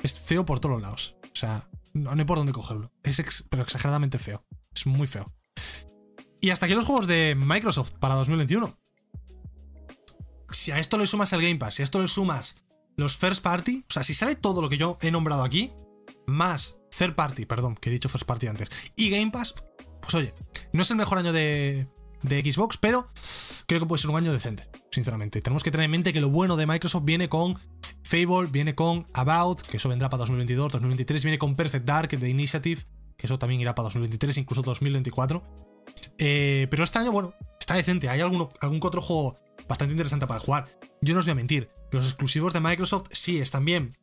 Es feo por todos los lados. O sea, no, hay por dónde cogerlo. Es pero exageradamente feo. Es muy feo. Y hasta aquí los juegos de Microsoft para 2021. Si a esto le sumas el Game Pass, si a esto le sumas los First Party, o sea, si sale todo lo que yo he nombrado aquí, más Third Party, perdón, que he dicho First Party antes, y Game Pass, pues oye, no es el mejor año de, de Xbox, pero creo que puede ser un año decente, sinceramente. Tenemos que tener en mente que lo bueno de Microsoft viene con Fable, viene con About, que eso vendrá para 2022, 2023, viene con Perfect Dark de Initiative, que eso también irá para 2023, incluso 2024. Eh, pero este año, bueno, está decente. Hay algún otro juego bastante interesante para jugar. Yo no os voy a mentir. Los exclusivos de Microsoft sí están bien.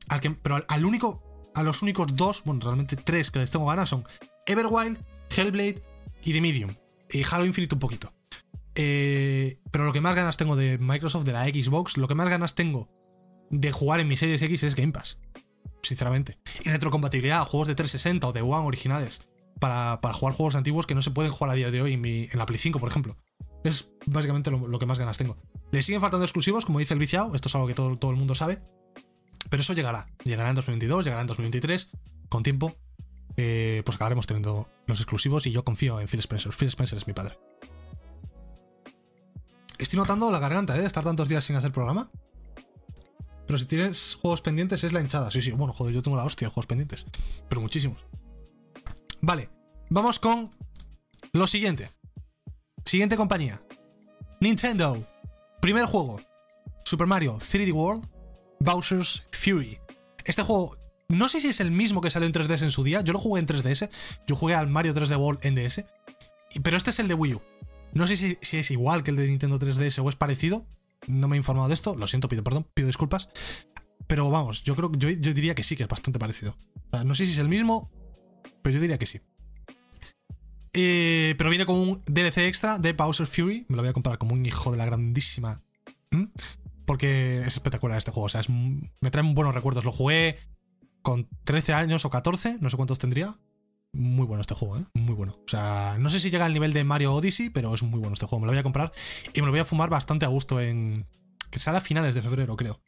pero al, único, a los únicos dos, bueno, realmente tres que les tengo ganas son Everwild, Hellblade y The Medium. Y Halo Infinite un poquito. Eh, pero lo que más ganas tengo de Microsoft, de la Xbox, lo que más ganas tengo de jugar en mi Series X es Game Pass. Sinceramente. Y retrocompatibilidad a juegos de 360 o de One originales. Para, jugar juegos antiguos que no se pueden jugar a día de hoy en, la Play 5, por ejemplo. Es básicamente lo, que más ganas tengo. Le siguen faltando exclusivos, como dice el viciado, esto es algo que todo, todo el mundo sabe. Pero eso llegará. Llegará en 2022, llegará en 2023. Con tiempo, eh, pues acabaremos teniendo los exclusivos y yo confío en Phil Spencer. Phil Spencer es mi padre. Estoy notando la garganta, ¿eh? De estar tantos días sin hacer programa. Pero si tienes juegos pendientes es la hinchada. Sí, sí, bueno, joder, yo tengo la hostia de juegos pendientes. Pero muchísimos. Vale, vamos con lo siguiente. Siguiente compañía. Nintendo. Primer juego. Super Mario 3D World. Bowser's Fury. Este juego, no sé si es el mismo que salió en 3DS en su día. Yo lo jugué en 3DS. Yo jugué al Mario 3D World en DS. Pero este es el de Wii U. No sé si, es igual que el de Nintendo 3DS o es parecido. No me he informado de esto. Lo siento, pido perdón, pido disculpas. Pero vamos, yo creo yo, yo diría que sí, que es bastante parecido. no sé si es el mismo, pero yo diría que sí. Eh, pero viene con un DLC extra de Bowser Fury. Me lo voy a comprar como un hijo de la grandísima. Porque es espectacular este juego. O sea, me trae buenos recuerdos. Lo jugué con 13 años o 14, no sé cuántos tendría. Muy bueno este juego, ¿eh? Muy bueno. O sea, no sé si llega al nivel de Mario Odyssey, pero es muy bueno este juego. Me lo voy a comprar y me lo voy a fumar bastante a gusto en. Que sale a finales de febrero, creo.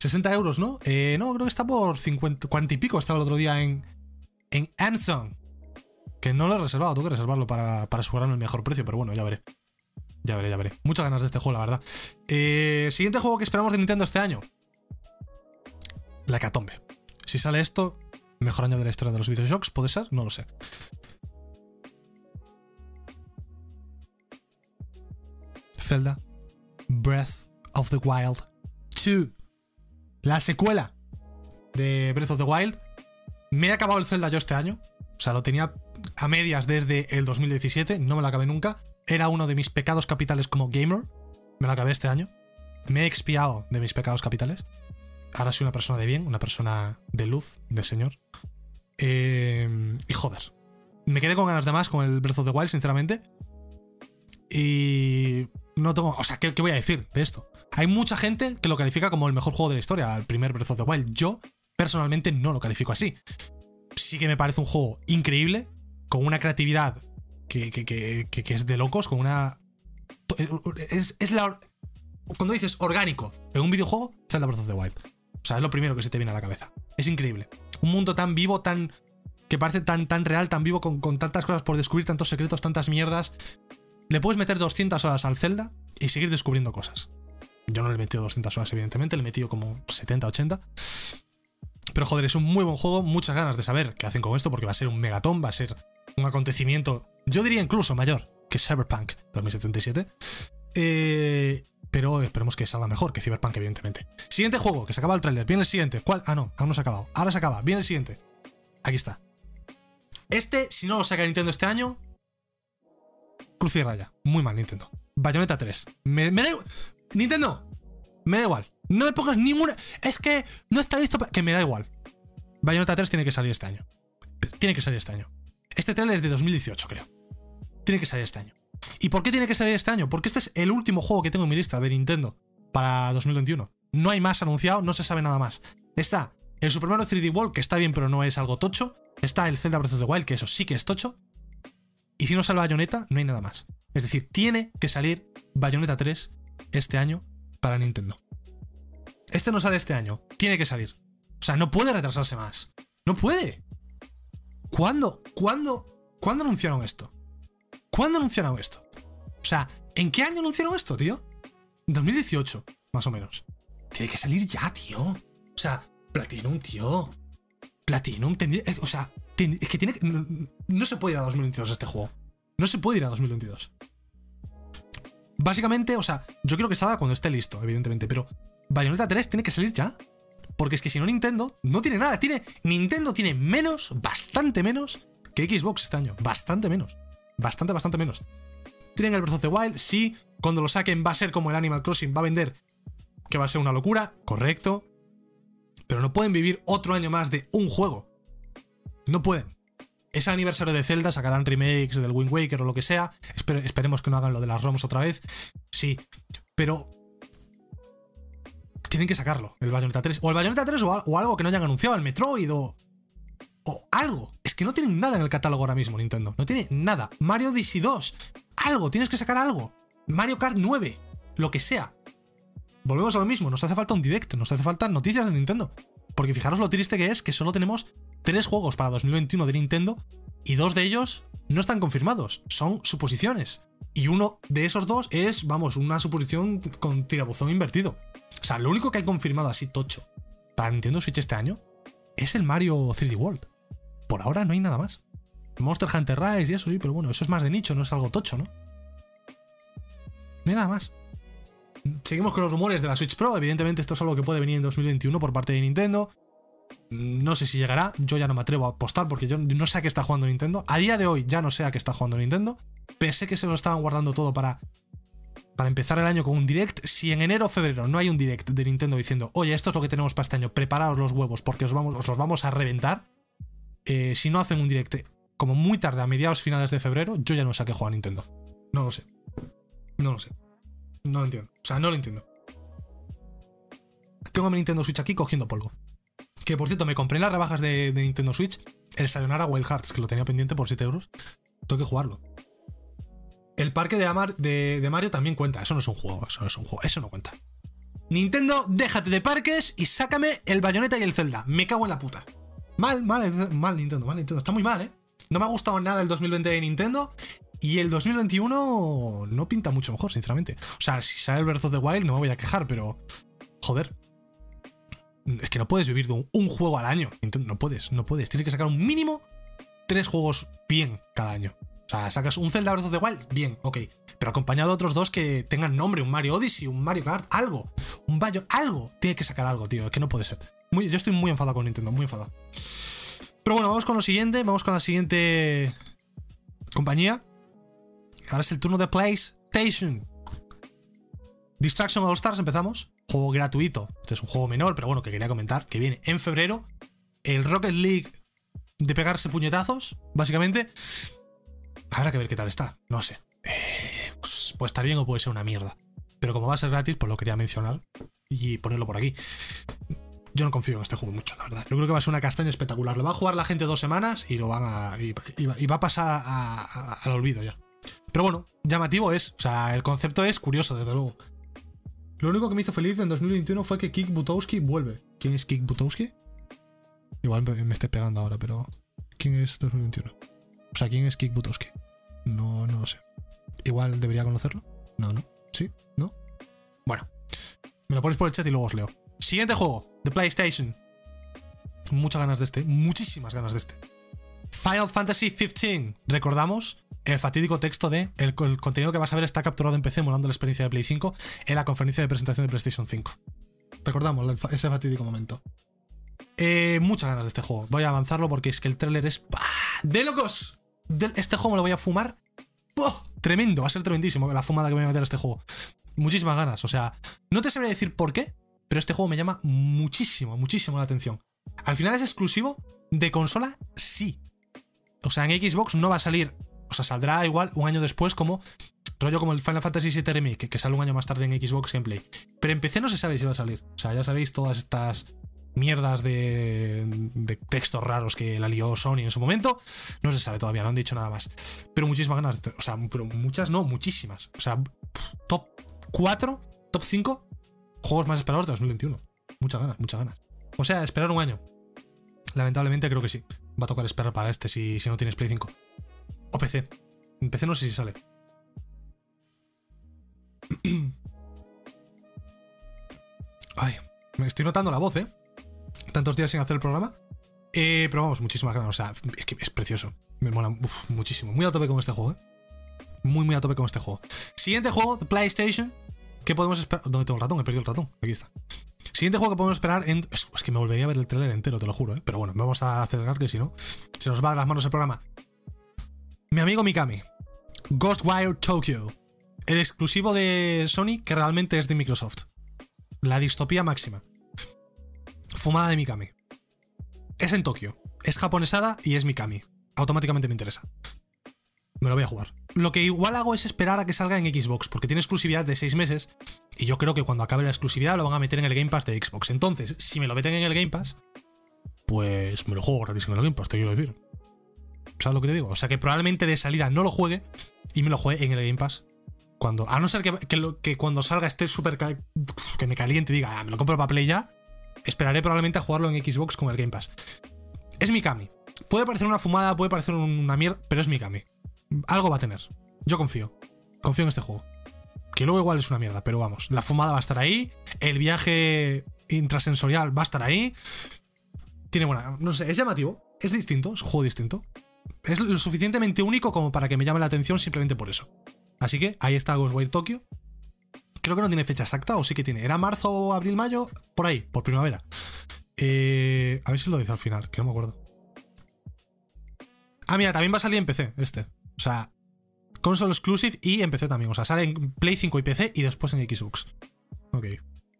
60 euros, ¿no? Eh, no, creo que está por 50, 40 y pico. Estaba el otro día en. En Amazon. Que no lo he reservado, tengo que reservarlo para, para asegurarme el mejor precio, pero bueno, ya veré. Ya veré, ya veré. Muchas ganas de este juego, la verdad. Eh, siguiente juego que esperamos de Nintendo este año. La Catombe. Si sale esto, mejor año de la historia de los videoshocks, ¿puede ser? No lo sé. Zelda Breath of the Wild 2. La secuela de Breath of the Wild. Me he acabado el Zelda yo este año. O sea, lo tenía a medias desde el 2017, no me lo acabé nunca. Era uno de mis pecados capitales como gamer. Me lo acabé este año. Me he expiado de mis pecados capitales. Ahora soy una persona de bien, una persona de luz, de señor. Eh, y joder. Me quedé con ganas de más con el Breath of the Wild, sinceramente. Y no tengo. O sea, ¿qué, ¿qué, voy a decir de esto? Hay mucha gente que lo califica como el mejor juego de la historia, el primer Breath of the Wild. Yo, personalmente, no lo califico así. Sí que me parece un juego increíble, con una creatividad que, es de locos, con una... Es, la... Cuando dices orgánico en un videojuego, Zelda Breath of the Wild. O sea, es lo primero que se te viene a la cabeza. Es increíble. Un mundo tan vivo, tan... que parece tan, tan real, tan vivo, con, con tantas cosas por descubrir, tantos secretos, tantas mierdas. Le puedes meter 200 horas al Zelda y seguir descubriendo cosas. Yo no le he metido 200 horas, evidentemente, le he metido como 70, 80. Pero joder, es un muy buen juego, muchas ganas de saber qué hacen con esto, porque va a ser un megatón, va a ser un acontecimiento, yo diría incluso mayor que Cyberpunk 2077. Eh, pero esperemos que salga mejor que Cyberpunk, evidentemente. Siguiente juego, que se acaba el tráiler. Viene el siguiente. ¿Cuál? Ah, no, aún no se ha acabado. Ahora se acaba. Viene el siguiente. Aquí está. Este, si no lo saca Nintendo este año, cruz y raya. Muy mal, Nintendo. Bayonetta 3. Me, me da Nintendo, me da igual. No me pongas ninguna. Es que no está listo para. Que me da igual. Bayonetta 3 tiene que salir este año. Tiene que salir este año. Este trailer es de 2018, creo. Tiene que salir este año. ¿Y por qué tiene que salir este año? Porque este es el último juego que tengo en mi lista de Nintendo para 2021. No hay más anunciado, no se sabe nada más. Está el Super Mario 3D World, que está bien, pero no es algo tocho. Está el Zelda Breath of the Wild, que eso sí que es tocho. Y si no sale Bayonetta, no hay nada más. Es decir, tiene que salir Bayonetta 3 este año para Nintendo. Este no sale este año, tiene que salir. O sea, no puede retrasarse más. No puede. ¿Cuándo? ¿Cuándo? ¿Cuándo anunciaron esto? ¿Cuándo anunciaron esto? O sea, ¿en qué año anunciaron esto, tío? En 2018, más o menos. Tiene que salir ya, tío. O sea, Platinum, tío. Platinum tendría. Eh, o sea, es que tiene que. No, se puede ir a 2022 este juego. No se puede ir a 2022. Básicamente, o sea, yo quiero que salga cuando esté listo, evidentemente, pero Bayonetta 3 tiene que salir ya. Porque es que si no, Nintendo no tiene nada. Tiene, Nintendo tiene menos, bastante menos que Xbox este año. Bastante menos. Bastante, bastante menos. Tienen el Breath of the Wild. Sí, cuando lo saquen va a ser como el Animal Crossing. Va a vender. Que va a ser una locura. Correcto. Pero no pueden vivir otro año más de un juego. No pueden. Es aniversario de Zelda, sacarán remakes del Wind Waker o lo que sea. esperemos que no hagan lo de las ROMs otra vez. Sí. Pero tienen que sacarlo, el Bayonetta 3. O el Bayonetta 3 o, algo que no hayan anunciado, el Metroid o, o algo. Es que no tienen nada en el catálogo ahora mismo, Nintendo. No tiene nada. Mario Odyssey 2. Algo, tienes que sacar algo. Mario Kart 9. Lo que sea. volvemos a lo mismo, nos hace falta un direct, nos hace falta noticias de Nintendo. Porque fijaros lo triste que es que solo tenemos tres juegos para 2021 de Nintendo y dos de ellos no están confirmados, son suposiciones. Y uno de esos dos es, vamos, una suposición con tirabuzón invertido. O sea, lo único que hay confirmado así tocho para Nintendo Switch este año es el Mario 3D World. Por ahora no hay nada más. Monster Hunter Rise y eso sí, pero bueno, eso es más de nicho, no es algo tocho, ¿no? No hay nada más. Seguimos con los rumores de la Switch Pro. Evidentemente, esto es algo que puede venir en 2021 por parte de Nintendo. No sé si llegará. Yo ya no me atrevo a apostar porque yo no sé a qué está jugando Nintendo. A día de hoy ya no sé a qué está jugando Nintendo. Pensé que se lo estaban guardando todo para, para empezar el año con un direct. Si en enero o febrero no hay un direct de Nintendo diciendo, oye, esto es lo que tenemos para este año, preparaos los huevos porque os, vamos, os los vamos a reventar. Eh, si no hacen un direct como muy tarde, a mediados finales de febrero, yo ya no sé a qué juega Nintendo. No lo sé. No lo sé. No lo entiendo. O sea, no lo entiendo. Tengo mi Nintendo Switch aquí cogiendo polvo. Que por cierto, me compré las rebajas de, Nintendo Switch el Sayonara Wild Hearts, que lo tenía pendiente por 7 euros. Tengo que jugarlo. El parque de, de, Mario también cuenta. Eso no es un juego, eso no es un juego, eso no cuenta. Nintendo, déjate de parques y sácame el bayoneta y el Zelda. Me cago en la puta. Mal, mal, mal Nintendo, mal Nintendo. Está muy mal, ¿eh? No me ha gustado nada el 2020 de Nintendo. Y el 2021 no pinta mucho mejor, sinceramente. O sea, si sale el Breath of the Wild no me voy a quejar, pero. Joder. Es que no puedes vivir de un, juego al año. No puedes, no puedes. Tienes que sacar un mínimo tres juegos bien cada año. O sea, sacas un Zelda Breath of the Wild, bien, ok. Pero acompañado de otros dos que tengan nombre, un Mario Odyssey, un Mario Kart, algo. Un Bayo, algo. Tiene que sacar algo, tío. Es que no puede ser. Yo estoy muy enfadado con Nintendo, muy enfadado. Pero bueno, vamos con lo siguiente. Vamos con la siguiente compañía. Ahora es el turno de PlayStation. Distraction All Stars, empezamos. Juego gratuito. Este es un juego menor, pero bueno, que quería comentar. Que viene en febrero. El Rocket League de pegarse puñetazos, básicamente. Habrá que ver qué tal está. No sé. Eh, pues puede estar bien o puede ser una mierda. Pero como va a ser gratis, pues lo quería mencionar y ponerlo por aquí. Yo no confío en este juego mucho, la verdad. Yo creo que va a ser una castaña espectacular. Lo va a jugar la gente dos semanas y lo van a. y, va a pasar al olvido ya. Pero bueno, llamativo es. O sea, el concepto es curioso, desde luego. Lo único que me hizo feliz en 2021 fue que Kik Butowski vuelve. ¿Quién es Kik Butowski? Igual me esté pegando ahora, pero. ¿Quién es 2021? O sea, ¿quién es Kik Butowski? No, no lo sé. Igual debería conocerlo. No, no. ¿Sí? ¿No? Bueno. Me lo pones por el chat y luego os leo. Siguiente juego, de PlayStation. Muchas ganas de este, muchísimas ganas de este. Final Fantasy XV. Recordamos el fatídico texto de el, contenido que vas a ver está capturado en PC molando la experiencia de Play 5 en la conferencia de presentación de PlayStation 5. Recordamos ese fatídico momento. Eh, muchas ganas de este juego. Voy a avanzarlo porque es que el tráiler es de locos. este juego me lo voy a fumar. Tremendo, va a ser tremendísimo la fumada que me voy a meter a este juego. Muchísimas ganas. O sea, no te sabría decir por qué, pero este juego me llama muchísimo, muchísimo la atención. Al final es exclusivo de consola, sí. O sea, en Xbox no va a salir o sea, saldrá igual un año después como rollo como el Final Fantasy VII Remake, que, sale un año más tarde en Xbox Gameplay. Pero en PC no se sabe si va a salir. O sea, ya sabéis todas estas mierdas de, de, textos raros que la lió Sony en su momento. No se sabe todavía, no han dicho nada más. Pero muchísimas ganas. O sea, pero muchas no, muchísimas. O sea, top 4, top 5 juegos más esperados de 2021. Muchas ganas, muchas ganas. O sea, esperar un año. Lamentablemente creo que sí. Va a tocar esperar para este si, si no tienes Play 5. O PC. En PC no sé si sale. Ay, me estoy notando la voz, ¿eh? Tantos días sin hacer el programa. Eh, pero vamos, muchísimas ganas. O sea, es que es precioso. Me mola muchísimo. Muy a tope con este juego, ¿eh? Muy, muy a tope con este juego. Siguiente juego PlayStation. ¿Qué podemos esperar? ¿Dónde tengo el ratón? He perdido el ratón. Aquí está. Siguiente juego que podemos esperar en. Es que me volvería a ver el trailer entero, te lo juro, ¿eh? Pero bueno, vamos a acelerar que si no, se nos va de las manos el programa. Mi amigo Mikami. Ghostwire Tokyo. El exclusivo de Sony que realmente es de Microsoft. La distopía máxima. Fumada de Mikami. Es en Tokio. Es japonesada y es Mikami. Automáticamente me interesa. Me lo voy a jugar. Lo que igual hago es esperar a que salga en Xbox, porque tiene exclusividad de 6 meses. Y yo creo que cuando acabe la exclusividad lo van a meter en el Game Pass de Xbox. Entonces, si me lo meten en el Game Pass, pues me lo juego gratis en el Game Pass, te quiero decir. ¿Sabes lo que te digo? O sea que probablemente de salida no lo juegue y me lo juegue en el Game Pass Cuando, a no ser que, cuando salga esté súper. que me caliente y diga, ah, me lo compro para Play ya, esperaré probablemente a jugarlo en Xbox con el Game Pass. Es Mikami. Puede parecer una fumada, puede parecer una mierda, pero es Mikami. Algo va a tener. Yo confío. Confío en este juego. Que luego igual es una mierda, pero vamos. La fumada va a estar ahí. El viaje intrasensorial va a estar ahí. Tiene buena. No sé, es llamativo. Es distinto. Es un juego distinto. Es lo suficientemente único como para que me llame la atención simplemente por eso. Así que ahí está Ghostwire Tokyo. Creo que no tiene fecha exacta, o sí que tiene. ¿Era marzo, abril, mayo? Por ahí, por primavera. Eh, a ver si lo dice al final, que no me acuerdo. Ah, mira, también va a salir en PC este. O sea, console exclusive y en PC también. O sea, sale en Play 5 y PC y después en Xbox. Ok.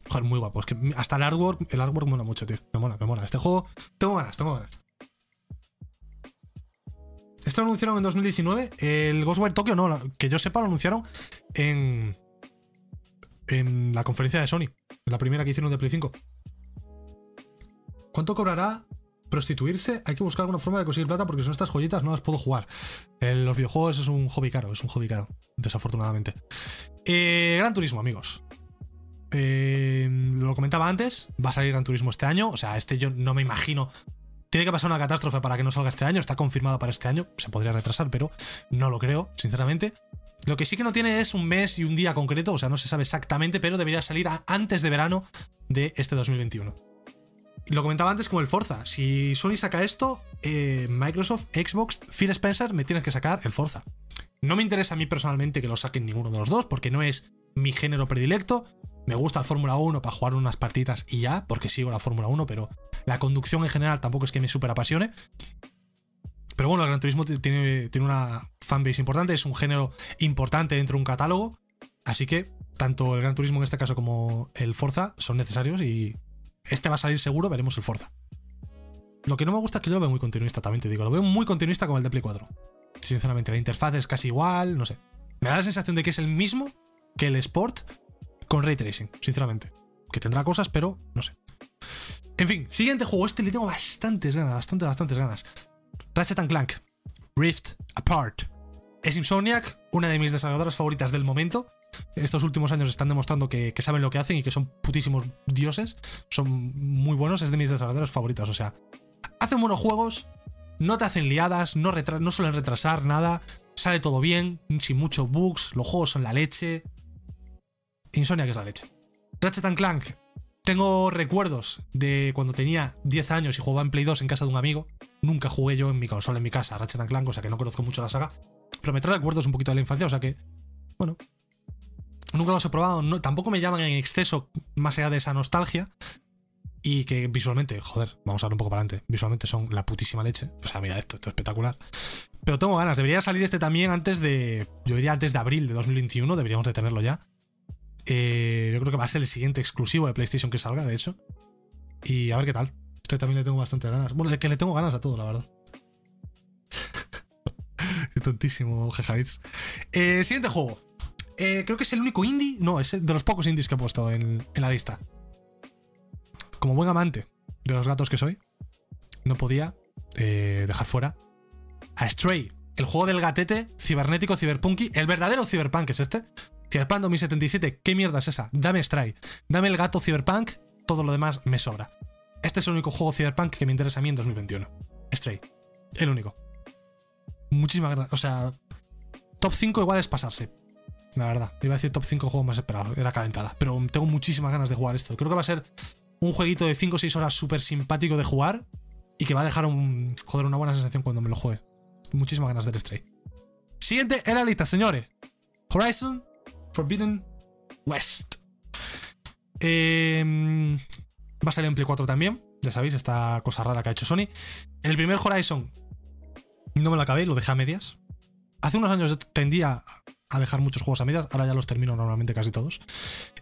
Joder, muy guapo. Es que hasta el artwork, el artwork mola mucho, tío. Me mola, me mola. Este juego, tengo ganas, tengo ganas. Esto lo anunciaron en 2019. El Ghostwire Tokyo no, que yo sepa, lo anunciaron en. En la conferencia de Sony. La primera que hicieron de Play 5. ¿Cuánto cobrará prostituirse? Hay que buscar alguna forma de conseguir plata porque son estas joyitas no las puedo jugar. los videojuegos es un hobby caro, es un hobby caro, desafortunadamente. Eh, Gran Turismo, amigos. Eh, lo comentaba antes, va a salir Gran Turismo este año. O sea, este yo no me imagino tiene que pasar una catástrofe para que no salga este año. Está confirmado para este año. Se podría retrasar, pero no lo creo, sinceramente. Lo que sí que no tiene es un mes y un día concreto, o sea, no se sabe exactamente, pero debería salir antes de verano de este 2021. Lo comentaba antes como el Forza. Si Sony saca esto, eh, Microsoft, Xbox, Phil Spencer me tienen que sacar el Forza. No me interesa a mí personalmente que lo saquen ninguno de los dos, porque no es mi género predilecto. Me gusta el Fórmula 1 para jugar unas partidas y ya, porque sigo la Fórmula 1, pero la conducción en general tampoco es que me súper apasione. Pero bueno, el Gran Turismo tiene, tiene una fanbase importante, es un género importante dentro de un catálogo. Así que tanto el Gran Turismo en este caso como el Forza son necesarios y este va a salir seguro, veremos el Forza. Lo que no me gusta es que lo veo muy continuista, también te digo. Lo veo muy continuista con el de Play 4. Sinceramente, la interfaz es casi igual, no sé. Me da la sensación de que es el mismo que el Sport, con ray tracing, sinceramente. Que tendrá cosas, pero no sé. En fin, siguiente juego. Este le tengo bastantes ganas, bastantes, bastantes ganas. Ratchet Clank, Rift Apart. Es Insomniac, una de mis desarrolladoras favoritas del momento. Estos últimos años están demostrando que, saben lo que hacen y que son putísimos dioses. Son muy buenos, es de mis desarrolladoras favoritas. O sea, hacen buenos juegos, no te hacen liadas, no, no suelen retrasar nada, sale todo bien, sin muchos bugs, los juegos son la leche. Insomnia que es la leche. Ratchet Clank. Tengo recuerdos de cuando tenía 10 años y jugaba en Play 2 en casa de un amigo. Nunca jugué yo en mi consola, en mi casa, Ratchet Clank, o sea que no conozco mucho la saga. Pero me trae recuerdos un poquito de la infancia, o sea que, bueno, nunca los he probado. Tampoco me llaman en exceso, más allá de esa nostalgia. Y que visualmente, joder, vamos a ver un poco para adelante. Visualmente son la putísima leche. O sea, mira esto, esto es espectacular. Pero tengo ganas, debería salir este también antes de. Yo diría antes de abril de 2021, deberíamos de tenerlo ya. Eh, yo creo que va a ser el siguiente exclusivo de PlayStation que salga, de hecho. Y a ver qué tal. Este también le tengo bastante ganas. Bueno, es que le tengo ganas a todo, la verdad. Tontísimo, Gejaits. Eh, siguiente juego. Eh, creo que es el único indie. No, es de los pocos indies que he puesto en, la lista. Como buen amante de los gatos que soy, no podía dejar fuera a Stray, el juego del gatete cibernético ciberpunky, el verdadero cyberpunk es este, Cyberpunk 2077, ¿qué mierda es esa? Dame Stray, dame el gato Cyberpunk, todo lo demás me sobra. Este es el único juego Cyberpunk que me interesa a mí en 2021. Stray, el único. Muchísimas gracias. O sea, top 5 igual es pasarse. La verdad, iba a decir top 5 juegos más esperados, era calentada. Pero tengo muchísimas ganas de jugar esto. Creo que va a ser un jueguito de 5 o 6 horas súper simpático de jugar y que va a dejar un, joder, una buena sensación cuando me lo juegue. Muchísimas ganas del Stray. Siguiente en la lista, señores. Horizon Forbidden West. Em, va a salir en Play 4 también. Ya sabéis, esta cosa rara que ha hecho Sony. En el primer Horizon no me lo acabé, lo dejé a medias. Hace unos años tendía a dejar muchos juegos a medias, ahora ya los termino normalmente casi todos.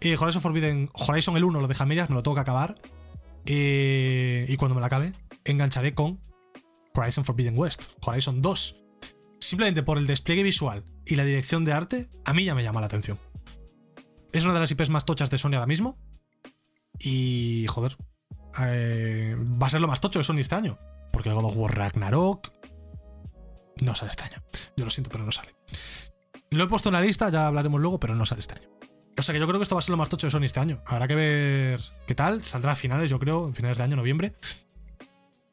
Y Horizon Forbidden, Horizon el 1 lo deja a medias, me lo tengo que acabar. Eh, y cuando me lo acabe, engancharé con Horizon Forbidden West, Horizon 2. Simplemente por el despliegue visual y la dirección de arte, a mí ya me llama la atención. Es una de las IPs más tochas de Sony ahora mismo. Y, joder, eh, va a ser lo más tocho de Sony este año. Porque el God of War Ragnarok no sale este año. Yo lo siento, pero no sale. Lo he puesto en la lista, ya hablaremos luego, pero no sale este año. O sea que yo creo que esto va a ser lo más tocho de Sony este año. Habrá que ver qué tal. Saldrá a finales, yo creo, en finales de año, noviembre.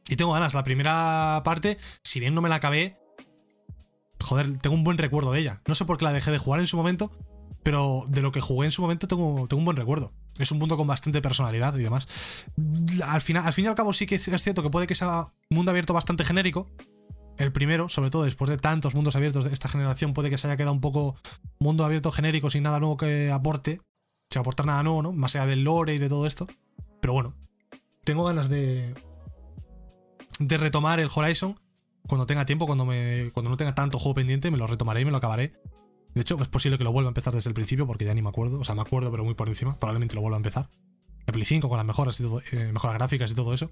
Y tengo ganas. La primera parte, si bien no me la acabé, joder, tengo un buen recuerdo de ella. No sé por qué la dejé de jugar en su momento, pero de lo que jugué en su momento tengo, tengo un buen recuerdo. Es un mundo con bastante personalidad y demás. Al, final, al fin y al cabo sí que es cierto que puede que sea un mundo abierto bastante genérico. El primero, sobre todo después de tantos mundos abiertos de esta generación, puede que se haya quedado un poco mundo abierto genérico sin nada nuevo que aporte. Sin aportar nada nuevo, ¿no? Más allá del lore y de todo esto. Pero bueno, tengo ganas de, de retomar el Horizon cuando tenga tiempo, cuando, me, cuando no tenga tanto juego pendiente, me lo retomaré y me lo acabaré. De hecho, es posible que lo vuelva a empezar desde el principio porque ya ni me acuerdo. O sea, me acuerdo, pero muy por encima. Probablemente lo vuelva a empezar. El Play 5 con las mejoras y todo, eh, mejoras gráficas y todo eso.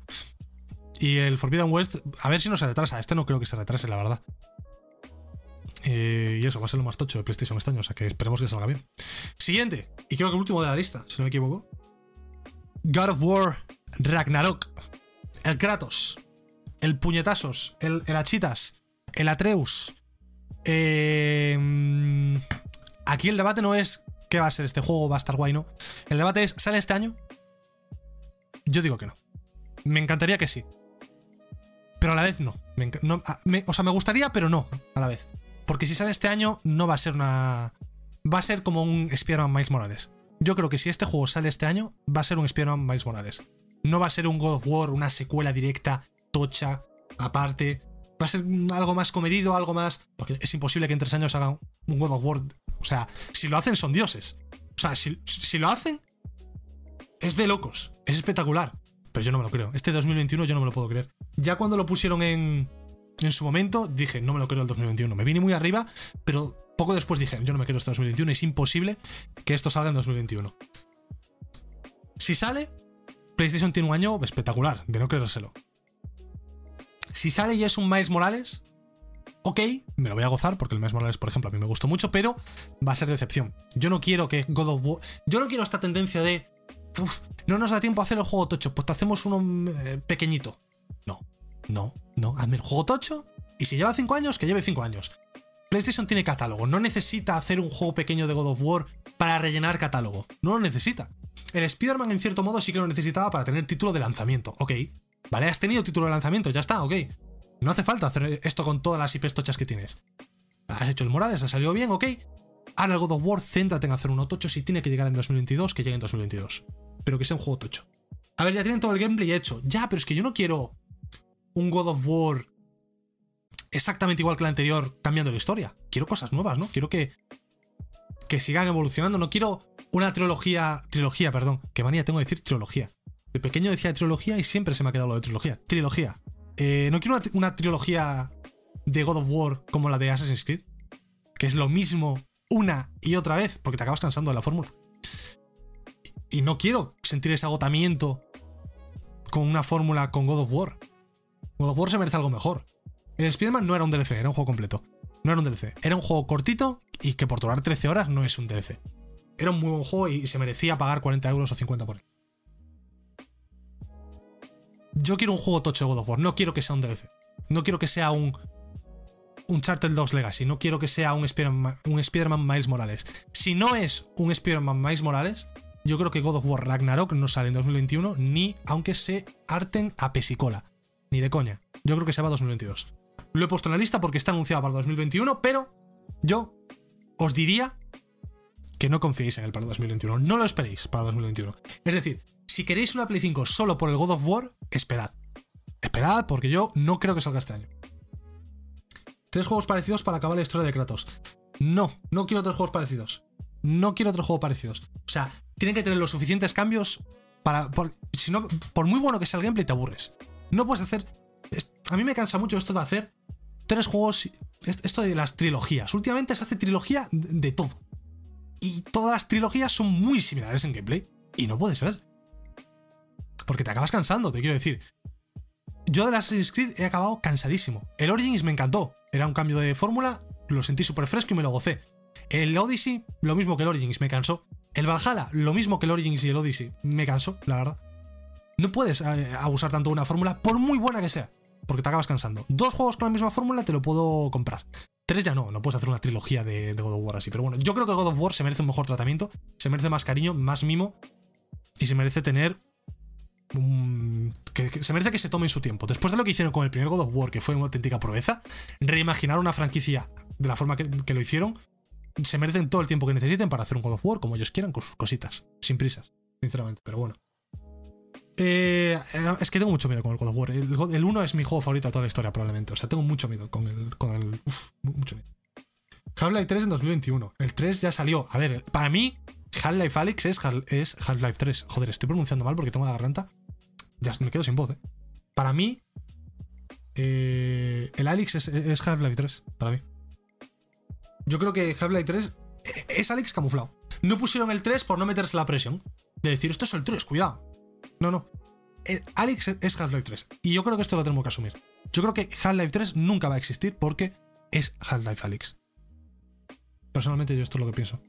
Y el Forbidden West, a ver si no se retrasa. Este no creo que se retrase, la verdad. Eh, y eso va a ser lo más tocho de PlayStation este año, o sea que esperemos que salga bien. Siguiente, y creo que el último de la lista, si no me equivoco. God of War Ragnarok. El Kratos el puñetazos, el, achitas, el Atreus. Eh, aquí el debate no es qué va a ser este juego, va a estar guay, ¿no? El debate es, ¿sale este año? Yo digo que no. Me encantaría que sí. Pero a la vez no. o sea, me gustaría, pero no, a la vez. Porque si sale este año, no va a ser una. Va a ser como un Spider-Man Miles Morales. Yo creo que si este juego sale este año, va a ser un Spider-Man Miles Morales. No va a ser un God of War, una secuela directa tocha, aparte. Va a ser algo más comedido, algo más. Porque es imposible que en tres años hagan un God of War. O sea, si lo hacen, son dioses. O sea, si, lo hacen, es de locos. Es espectacular. Pero yo no me lo creo. Este 2021 yo no me lo puedo creer. Ya cuando lo pusieron en, en su momento, dije, no me lo creo el 2021. Me vine muy arriba, pero poco después dije, yo no me creo este 2021. Es imposible que esto salga en 2021. Si sale, PlayStation tiene un año espectacular, de no creérselo. Si sale y es un Miles Morales, ok, me lo voy a gozar porque el Miles Morales, por ejemplo, a mí me gustó mucho, pero va a ser decepción. Yo no quiero que God of War. Yo no quiero esta tendencia de. No nos da tiempo a hacer el juego tocho, pues te hacemos uno eh, pequeñito. No, no, no. Hazme el juego tocho y si lleva 5 años, que lleve 5 años. PlayStation tiene catálogo, no necesita hacer un juego pequeño de God of War para rellenar catálogo. No lo necesita. El Spider-Man, en cierto modo, sí que lo necesitaba para tener título de lanzamiento. Ok, Vale, has tenido título de lanzamiento, ya está, ok. No hace falta hacer esto con todas las IPs tochas que tienes. Has hecho el Morales, ha salido bien, ok. Ahora el God of War, céntrate en hacer un tocho. Si tiene que llegar en 2022, que llegue en 2022. Pero que sea un juego tocho. A ver, ya tienen todo el gameplay hecho. Ya, pero es que yo no quiero un God of War exactamente igual que el anterior, cambiando la historia. Quiero cosas nuevas, ¿no? Quiero que. que sigan evolucionando. No quiero una trilogía. Trilogía, perdón. Qué manía tengo de decir trilogía. De pequeño decía trilogía y siempre se me ha quedado lo de trilogía. Trilogía. Eh, no quiero una, trilogía de God of War como la de Assassin's Creed, que es lo mismo una y otra vez, porque te acabas cansando de la fórmula. Y no quiero sentir ese agotamiento con una fórmula con God of War. God of War se merece algo mejor. El Spider-Man no era un DLC, era un juego completo. No era un DLC. Era un juego cortito y que por durar 13 horas no es un DLC. Era un muy buen juego y se merecía pagar 40 euros o 50 por él yo quiero un juego tocho de God of War, no quiero que sea un DLC. No quiero que sea un un Charter 2 Legacy, no quiero que sea un Spider-Man Miles Morales. Si no es un Spider-Man Miles Morales, yo creo que God of War Ragnarok no sale en 2021, ni aunque se harten a pesicola. Ni de coña. Yo creo que se va a 2022. Lo he puesto en la lista porque está anunciado para 2021, pero yo os diría que no confiéis en él para 2021. No lo esperéis para 2021. Es decir, si queréis una Play 5 solo por el God of War, esperad. Esperad, porque yo no creo que salga este año. Tres juegos parecidos para acabar la historia de Kratos. No, no quiero tres juegos parecidos. No quiero otros juegos parecidos. O sea, tienen que tener los suficientes cambios para. si no, por muy bueno que sea el gameplay, te aburres. No puedes hacer. A mí me cansa mucho esto de hacer tres juegos. Esto de las trilogías. Últimamente se hace trilogía de todo. Y todas las trilogías son muy similares en gameplay. Y no puede ser porque te acabas cansando, te quiero decir. Yo de Assassin's Creed he acabado cansadísimo. El Origins me encantó, era un cambio de fórmula, lo sentí súper fresco y me lo gocé. El Odyssey, lo mismo que el Origins, me cansó. El Valhalla, lo mismo que el Origins y el Odyssey, me cansó, la verdad. No puedes eh, abusar tanto de una fórmula, por muy buena que sea, porque te acabas cansando. Dos juegos con la misma fórmula te lo puedo comprar. 3 ya no, no puedes hacer una trilogía de, de God of War así. Pero bueno, yo creo que God of War se merece un mejor tratamiento, se merece más cariño, más mimo y se merece tener que, se merece que se tomen su tiempo. Después de lo que hicieron con el primer God of War, que fue una auténtica proeza, reimaginar una franquicia de la forma que, lo hicieron, se merecen todo el tiempo que necesiten para hacer un God of War como ellos quieran, con sus cositas, sin prisas, sinceramente, pero bueno. Eh, es que tengo mucho miedo con el God of War. El, God- el 1 es mi juego favorito de toda la historia, probablemente. O sea, tengo mucho miedo con el. Con el uf, mucho miedo. Half-Life 3 en 2021. El 3 ya salió. A ver, para mí, Half-Life Alyx es, es Half-Life 3. Joder, estoy pronunciando mal porque tengo la garganta. Ya me quedo sin voz, ¿eh? Para mí, eh, el Alyx es, Half-Life 3. Para mí. Yo creo que Half-Life 3 es Alyx camuflado. No pusieron el 3 por no meterse la presión. De decir, esto es el 3, cuidado. No, no. El Alyx es Half-Life 3. Y yo creo que esto lo tenemos que asumir. Yo creo que Half-Life 3 nunca va a existir porque es Half-Life Alyx. Personalmente yo esto es lo que pienso.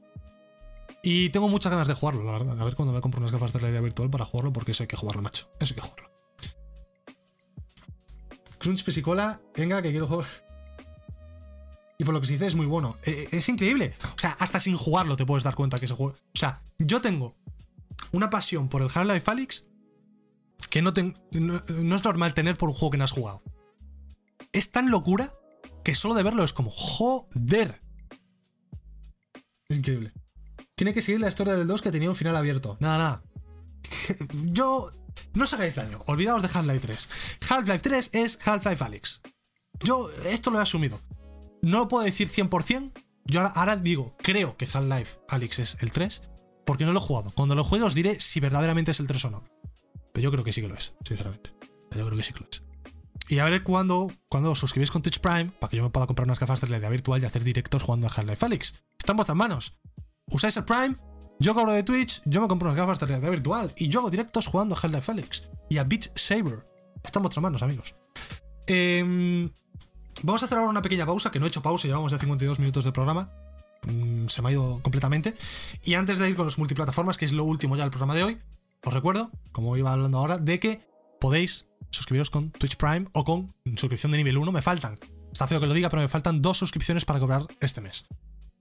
Y tengo muchas ganas de jugarlo, la verdad. A ver cuando me compro unas gafas de realidad virtual para jugarlo, porque eso hay que jugarlo, macho. Eso hay que jugarlo. Crunch Pesicola, venga, que quiero jugar. Y por lo que se dice es muy bueno. Eh, es increíble. O sea, hasta sin jugarlo te puedes dar cuenta que ese juego. O sea, yo tengo una pasión por el Half-Life Alyx que no, no, no es normal tener por un juego que no has jugado. Es tan locura que solo de verlo es como, joder. Es increíble. Tiene que seguir la historia del 2 que tenía un final abierto. Nada, nada. Yo. No os hagáis daño. Olvidaos de Half-Life 3. Half-Life 3 es Half-Life Alyx. Yo esto lo he asumido. No lo puedo decir 100%. Yo ahora, digo, creo que Half-Life Alyx es el 3. Porque no lo he jugado. Cuando lo juegue os diré si verdaderamente es el 3 o no. Pero yo creo que sí que lo es, sinceramente. Yo creo que sí que lo es. Y a ver cuándo, cuando os suscribís con Twitch Prime, para que yo me pueda comprar unas gafas de realidad virtual y hacer directos jugando a Half-Life Alyx. Está en vuestras manos. Usáis el Prime, yo cobro de Twitch, yo me compro unas gafas de realidad virtual y yo hago directos jugando a Half-Life Alyx y a Beat Saber. Está en vuestras manos, amigos. Em, vamos a hacer ahora una pequeña pausa, que no he hecho pausa, llevamos ya 52 minutos de programa. Mm, se me ha ido completamente. Y antes de ir con los multiplataformas, que es lo último ya del programa de hoy, os recuerdo, como iba hablando ahora, de que podéis suscribiros con Twitch Prime o con suscripción de nivel 1. Me faltan, está feo que lo diga, pero me faltan dos suscripciones para cobrar este mes.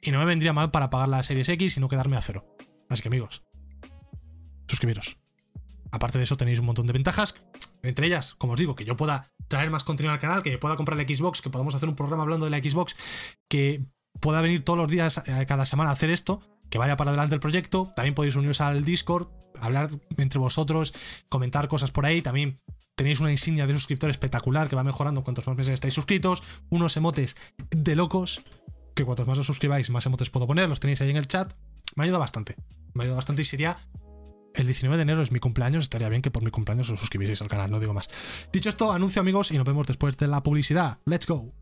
Y no me vendría mal para pagar la Series X y no quedarme a cero. Así que amigos, suscribiros. Aparte de eso tenéis un montón de ventajas, entre ellas, como os digo, que yo pueda traer más contenido al canal, que pueda comprar la Xbox, que podamos hacer un programa hablando de la Xbox, que pueda venir todos los días, eh, cada semana a hacer esto, que vaya para adelante el proyecto. También podéis uniros al Discord, hablar entre vosotros, comentar cosas por ahí. También tenéis una insignia de suscriptor espectacular que va mejorando cuantos más meses estáis suscritos. Unos emotes de locos, que cuantos más os suscribáis, más emotes puedo poner. Los tenéis ahí en el chat. Me ayuda bastante. Me ayuda bastante y sería. El 19 de enero es mi cumpleaños, estaría bien que por mi cumpleaños os suscribieseis al canal, no digo más. Dicho esto, anuncio amigos y nos vemos después de la publicidad. ¡Let's go!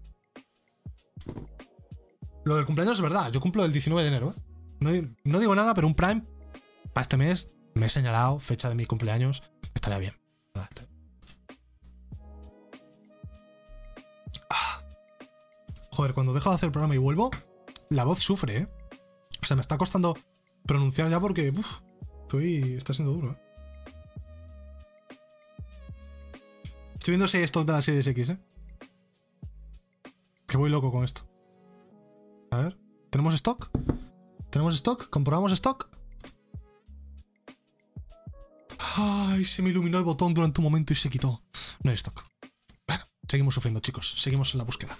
Lo del cumpleaños es verdad, yo cumplo el 19 de enero. ¿eh? No, di- no digo nada, pero un Prime para este mes me he señalado fecha de mi cumpleaños. Estaría bien. Joder, cuando dejo de hacer el programa y vuelvo, la voz sufre, ¿eh? O sea, me está costando pronunciar ya porque uf, estoy, está siendo duro. ¿eh? Estoy viendo si estos de la Series X, ¿eh? Que voy loco con esto. A ver, ¿tenemos stock? ¿Tenemos stock? ¿Comprobamos stock? Ay, se me iluminó el botón durante un momento y se quitó. No hay stock. Bueno, seguimos sufriendo, chicos. Seguimos en la búsqueda.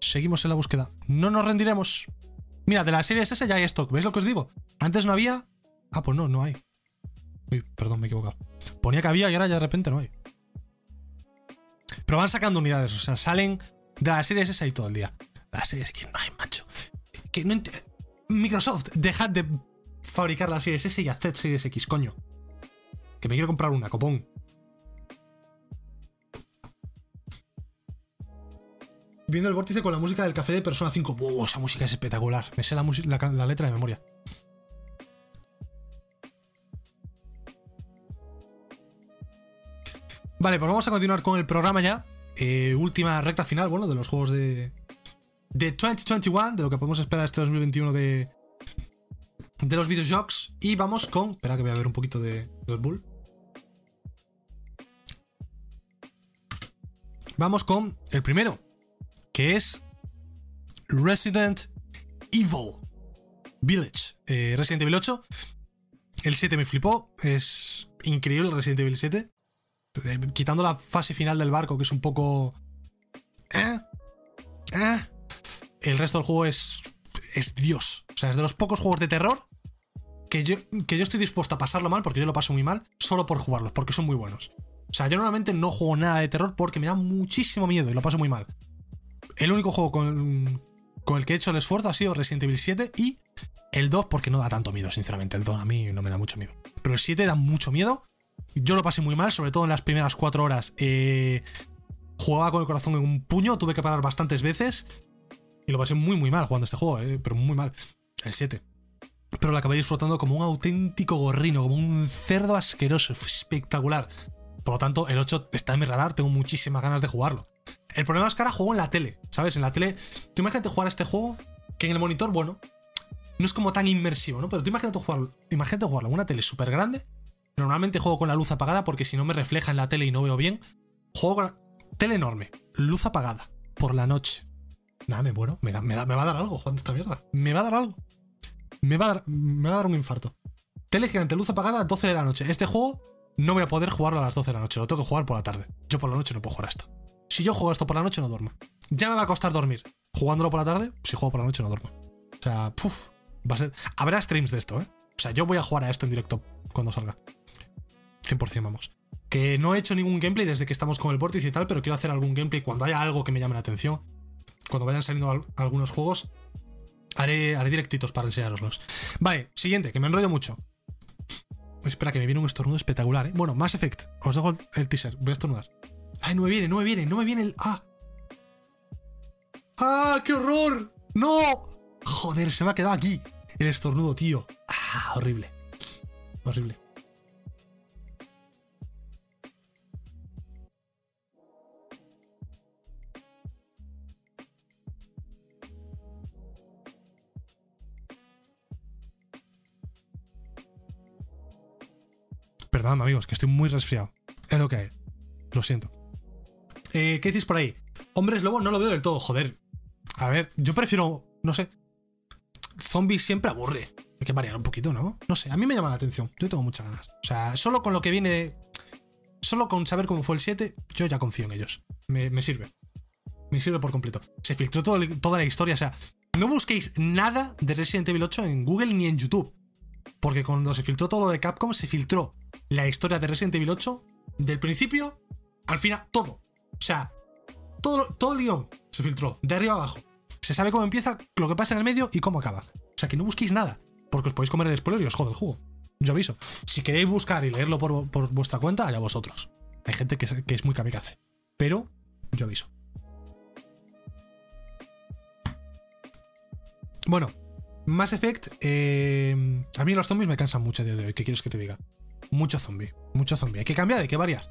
Seguimos en la búsqueda. No nos rendiremos. Mira, de la serie S ya hay stock. ¿Veis lo que os digo? Antes no había. Ah, pues no, no hay. Uy, perdón, me he equivocado. Ponía que había y ahora ya de repente no hay. Pero van sacando unidades, o sea, salen de la serie S ahí todo el día. La serie S que no hay, macho. Microsoft, dejad de fabricar la series S y haced series X, coño. Que me quiero comprar una, copón. Viendo el vórtice con la música del café de Persona 5. ¡Wow! Esa música es espectacular. Me sé la, la la letra de memoria. Vale, pues vamos a continuar con el programa ya. Eh, última recta final, bueno, de los juegos de. De 2021, de lo que podemos esperar este 2021 de. De los videojuegos. Y vamos con. Espera que voy a ver un poquito de Red Bull. Vamos con el primero. Que es. Resident Evil Village. Eh, Resident Evil 8. El 7 me flipó. Es increíble el Resident Evil 7. Eh, quitando la fase final del barco, que es un poco. ¿Eh? ¿Eh? El resto del juego es. Es Dios. O sea, es de los pocos juegos de terror que yo, que yo estoy dispuesto a pasarlo mal, porque yo lo paso muy mal, solo por jugarlos, porque son muy buenos. O sea, yo normalmente no juego nada de terror porque me da muchísimo miedo y lo paso muy mal. El único juego con, el que he hecho el esfuerzo ha sido Resident Evil 7 y el 2 porque no da tanto miedo, sinceramente. El 2 a mí no me da mucho miedo. Pero el 7 da mucho miedo. Yo lo pasé muy mal, sobre todo en las primeras 4 horas. Eh, jugaba con el corazón en un puño, tuve que parar bastantes veces. Y lo pasé muy, muy mal jugando este juego, eh, pero muy mal. El 7. Pero lo acabé disfrutando como un auténtico gorrino, como un cerdo asqueroso. Espectacular. Por lo tanto, el 8 está en mi radar, tengo muchísimas ganas de jugarlo. El problema es que ahora juego en la tele, ¿sabes? En la tele. Tú imagínate jugar este juego que en el monitor, bueno, no es como tan inmersivo, ¿no? Pero tú imagínate jugarlo, imagínate jugarlo en una tele súper grande. Normalmente juego con la luz apagada porque si no me refleja en la tele y no veo bien. Juego con la tele enorme, luz apagada, por la noche. Nada, me muero. Me, me, va a dar algo jugando esta mierda. Me va a dar algo. Me va a dar, me va a dar un infarto. Tele gigante, luz apagada, 12 de la noche. Este juego no voy a poder jugarlo a las 12 de la noche, lo tengo que jugar por la tarde. Yo por la noche no puedo jugar esto. Si yo juego esto por la noche, no duermo. Ya me va a costar dormir. Jugándolo por la tarde, si juego por la noche, no duermo. O sea, puf, va a ser. Habrá streams de esto, ¿eh? O sea, yo voy a jugar a esto en directo cuando salga. 100% vamos. Que no he hecho ningún gameplay desde que estamos con el Vortice y tal, pero quiero hacer algún gameplay cuando haya algo que me llame la atención. Cuando vayan saliendo algunos juegos, haré, haré directitos para enseñaroslos. Vale, siguiente, que me enrollo mucho. Espera, que me viene un estornudo espectacular, ¿eh? Bueno, Mass Effect. Os dejo el, teaser. Voy a estornudar. Ay, no me viene, no me viene, no me viene el. ¡Ah! ¡Ah, qué horror! ¡No! Joder, se me ha quedado aquí el estornudo, tío. ¡Ah, horrible! Horrible. Perdón, amigos, que estoy muy resfriado. Es lo que hay. Lo siento. Eh, ¿Qué decís por ahí? Hombres lobo no lo veo del todo, joder. A ver, yo prefiero, no sé. Zombies siempre aburre. Hay que variar un poquito, ¿no? No sé, a mí me llama la atención. Yo tengo muchas ganas. O sea, solo con lo que viene. Solo con saber cómo fue el 7, yo ya confío en ellos. Me, sirve. Me sirve por completo. Se filtró toda la historia. O sea, no busquéis nada de Resident Evil 8 en Google ni en YouTube. Porque cuando se filtró todo lo de Capcom, se filtró la historia de Resident Evil 8 del principio al final, todo. O sea, todo, todo el guion se filtró, de arriba a abajo. Se sabe cómo empieza, lo que pasa en el medio y cómo acaba. O sea, que no busquéis nada, porque os podéis comer el spoiler y os jode el juego. Yo aviso. Si queréis buscar y leerlo por, vuestra cuenta, allá vosotros. Hay gente que es, que es muy kamikaze. Pero yo aviso. Bueno, Mass Effect. Eh, a mí los zombies me cansan mucho de hoy. ¿Qué quieres que te diga? Mucho zombie. Mucho zombie. Hay que cambiar, hay que variar.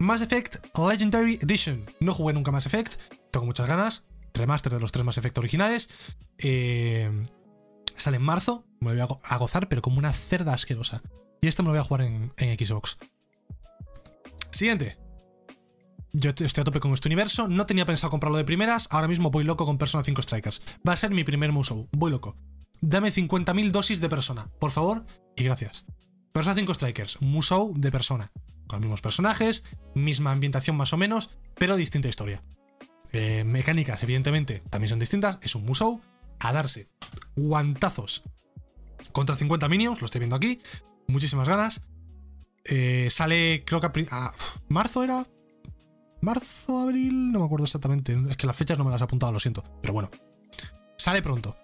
Mass Effect Legendary Edition. No jugué nunca Mass Effect. Tengo muchas ganas. Remaster de los tres Mass Effect originales. Eh, sale en marzo. Me lo voy a, gozar, pero como una cerda asquerosa. Y esto me lo voy a jugar en, en Xbox. Siguiente. Yo estoy a tope con este universo. No tenía pensado comprarlo de primeras. Ahora mismo voy loco con Persona 5 Strikers. Va a ser mi primer Musou. Voy loco. Dame 50.000 dosis de persona, por favor, y gracias. Persona 5 Strikers, Musou de persona. Con los mismos personajes, misma ambientación más o menos, pero distinta historia. Eh, mecánicas, evidentemente, también son distintas. Es un Musou a darse guantazos contra 50 minions, lo estoy viendo aquí. Muchísimas ganas. Eh, sale, creo que a, marzo era. Marzo, abril, no me acuerdo exactamente. Es que las fechas no me las he apuntado, lo siento. Pero bueno, sale pronto.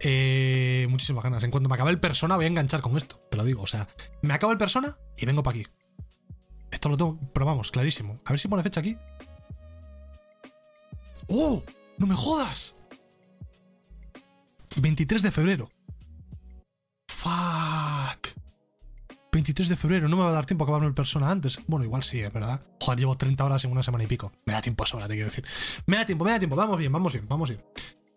Eh, muchísimas ganas. En cuanto me acabe el persona, voy a enganchar con esto. Te lo digo. O sea, me acabo el persona y vengo para aquí. Esto lo tengo, pero vamos, clarísimo. A ver si pone fecha aquí. ¡Oh! ¡No me jodas! 23 de febrero. ¡Fuck! 23 de febrero, no me va a dar tiempo a acabarme el persona antes. Bueno, igual sí, es verdad. Joder, llevo 30 horas en una semana y pico. Me da tiempo sobra, te quiero decir. Me da tiempo, me da tiempo. Vamos bien, vamos bien, vamos bien.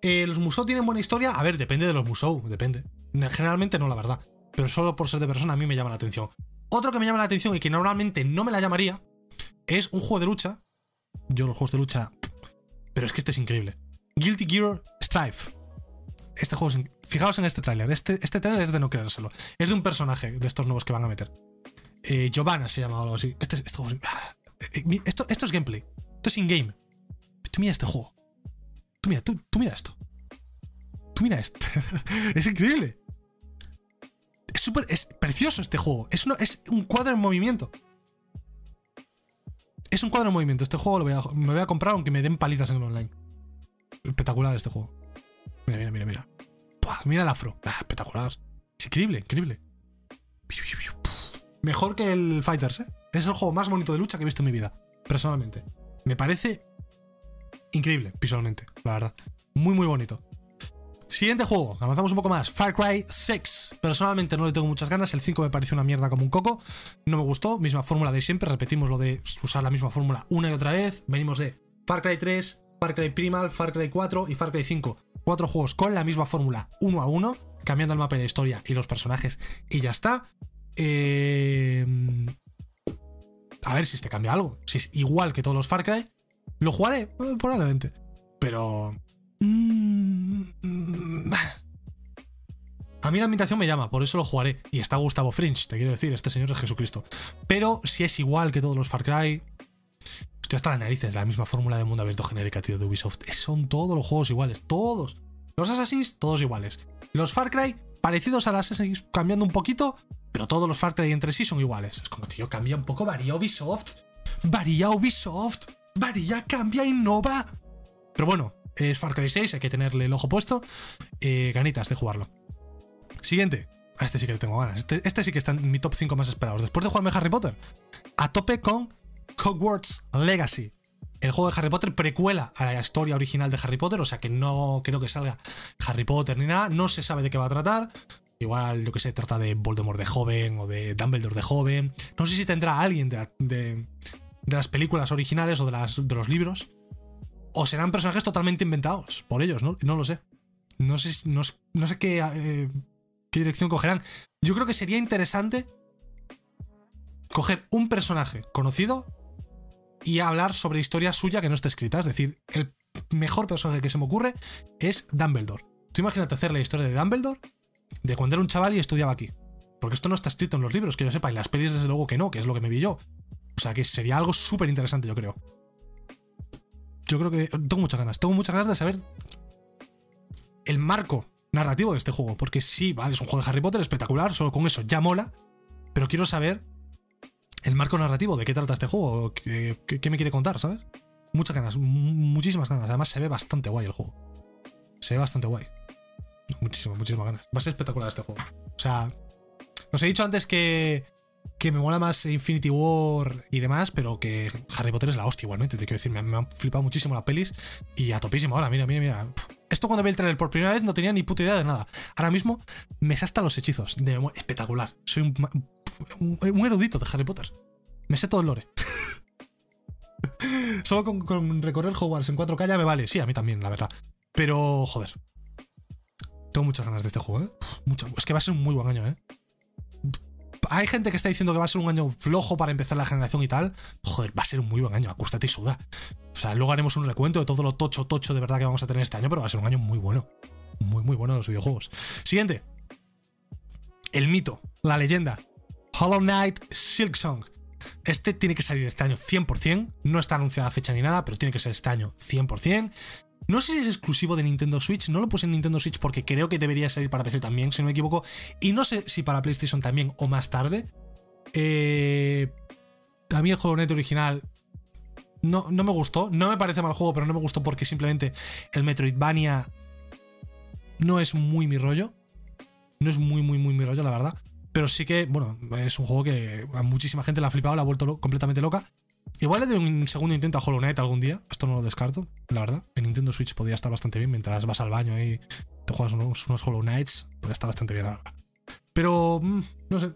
Eh, ¿Los Musou tienen buena historia? A ver, depende de los Musou, depende. Generalmente no, la verdad. Pero solo por ser de persona a mí me llama la atención. Otro que me llama la atención y que normalmente no me la llamaría es un juego de lucha. Yo los juegos de lucha... Pero es que este es increíble. Guilty Gear Strife. Este juego es. Fijaos en este tráiler. Este, este tráiler es de no creérselo. Es de un personaje de estos nuevos que van a meter. Eh, Giovanna se llama o algo así. Este, este juego ah, eh, eh, esto, esto es gameplay. Esto es in-game. Tú mira este juego. Tú mira, tú, tú mira esto. Tú mira esto. es increíble. Es súper. Es precioso este juego. Es, es un cuadro en movimiento. Es un cuadro en movimiento. Este juego lo voy a, me voy a comprar aunque me den palizas en el online. Espectacular este juego. Mira, mira, mira, mira. Buah, mira el afro. Ah, espectacular. Es increíble, increíble. Mejor que el Fighters, ¿eh? Es el juego más bonito de lucha que he visto en mi vida, personalmente. Me parece increíble visualmente, la verdad. Muy, muy bonito. Siguiente juego, avanzamos un poco más. Far Cry 6. Personalmente no le tengo muchas ganas. El 5 me pareció una mierda como un coco. No me gustó. Misma fórmula de siempre. Repetimos lo de usar la misma fórmula una y otra vez. Venimos de Far Cry 3, Far Cry Primal, Far Cry 4 y Far Cry 5. Cuatro juegos con la misma fórmula uno a uno. Cambiando el mapa y la historia y los personajes. Y ya está. Eh, A ver si este cambia algo. Si es igual que todos los Far Cry. Lo jugaré, probablemente. Pero. mm, mm, A mí la ambientación me llama, por eso lo jugaré. Y está Gustavo Fringe, te quiero decir, este señor es Jesucristo. Pero si es igual que todos los Far Cry. Estoy hasta las narices, la misma fórmula de mundo abierto genérica, tío, de Ubisoft. Son todos los juegos iguales, todos. Los Assassin's, todos iguales. Los Far Cry, parecidos a las Assassin's, cambiando un poquito, pero todos los Far Cry entre sí son iguales. Es como, tío, cambia un poco, varía Ubisoft. Varía Ubisoft. Varía, cambia, innova. Pero bueno, es Far Cry 6, hay que tenerle el ojo puesto. Eh, ganitas de jugarlo. Siguiente. Este sí que le tengo ganas. Este, este sí que está en mi top 5 más esperados. Después de jugarme Harry Potter, a tope con Hogwarts Legacy. El juego de Harry Potter precuela a la historia original de Harry Potter, o sea que no creo que salga Harry Potter ni nada, no se sabe de qué va a tratar. Igual, yo que sé, trata de Voldemort de joven o de Dumbledore de joven. No sé si tendrá alguien de, de- las películas originales o de, las, de los libros. O serán personajes totalmente inventados por ellos, ¿no? No lo sé. No sé, no sé qué, eh, qué dirección cogerán. Yo creo que sería interesante coger un personaje conocido y hablar sobre historia suya que no esté escrita. Es decir, el mejor personaje que se me ocurre es Dumbledore. Tú imagínate hacer la historia de Dumbledore de cuando era un chaval y estudiaba aquí. Porque esto no está escrito en los libros, que yo sepa, y las pelis desde luego que no, que es lo que me vi yo. O sea que sería algo súper interesante, yo creo. Yo creo que tengo muchas ganas. Tengo muchas ganas de saber el marco narrativo de este juego. Porque sí, vale, es un juego de Harry Potter espectacular, solo con eso ya mola. Pero quiero saber el marco narrativo, de qué trata este juego, qué, qué- me quiere contar, ¿sabes? Muchas ganas, mu- muchísimas ganas. Además se ve bastante guay el juego. Se ve bastante guay. Muchísimas, muchísimas ganas. Va a ser espectacular este juego. O sea, os he dicho antes que, que me mola más Infinity War y demás, pero que Harry Potter es la hostia igualmente. Te quiero decir, me, han- flipado muchísimo las pelis y a topísimo ahora. Mira, mira, mira. Esto cuando vi el trailer por primera vez no tenía ni puta idea de nada. Ahora mismo me sé hasta los hechizos. De. Espectacular. Soy un, erudito de Harry Potter. Me sé todo el lore. Solo con, recorrer Hogwarts en 4K ya me vale. Sí, a mí también, la verdad. Pero, joder. Tengo muchas ganas de este juego, ¿eh? Mucho- Es que va a ser un muy buen año, ¿eh? Hay gente que está diciendo que va a ser un año flojo para empezar la generación y tal. Joder, va a ser un muy buen año. Acuéstate y suda. O sea, luego haremos un recuento de todo lo tocho, tocho de verdad que vamos a tener este año, pero va a ser un año muy bueno. Muy, muy bueno de los videojuegos. Siguiente. El mito, la leyenda. Hollow Knight Silksong. Este tiene que salir este año 100%. No está anunciada fecha ni nada, pero tiene que ser este año 100%. No sé si es exclusivo de Nintendo Switch. No lo puse en Nintendo Switch porque creo que debería salir para PC también, si no me equivoco. Y no sé si para PlayStation también o más tarde. Eh, a mí el Hollow Knight original no, no me gustó. No me parece mal juego, pero no me gustó porque simplemente el Metroidvania no es muy mi rollo. No es muy, muy, muy mi rollo, la verdad. Pero sí que, bueno, es un juego que a muchísima gente le ha flipado, le ha vuelto completamente loca. Igual le doy un segundo intento a Hollow Knight algún día. Esto no lo descarto, la verdad. En Nintendo Switch podría estar bastante bien mientras vas al baño y te juegas unos, Hollow Knights. Puede estar bastante bien, la verdad. Pero, mm, no sé.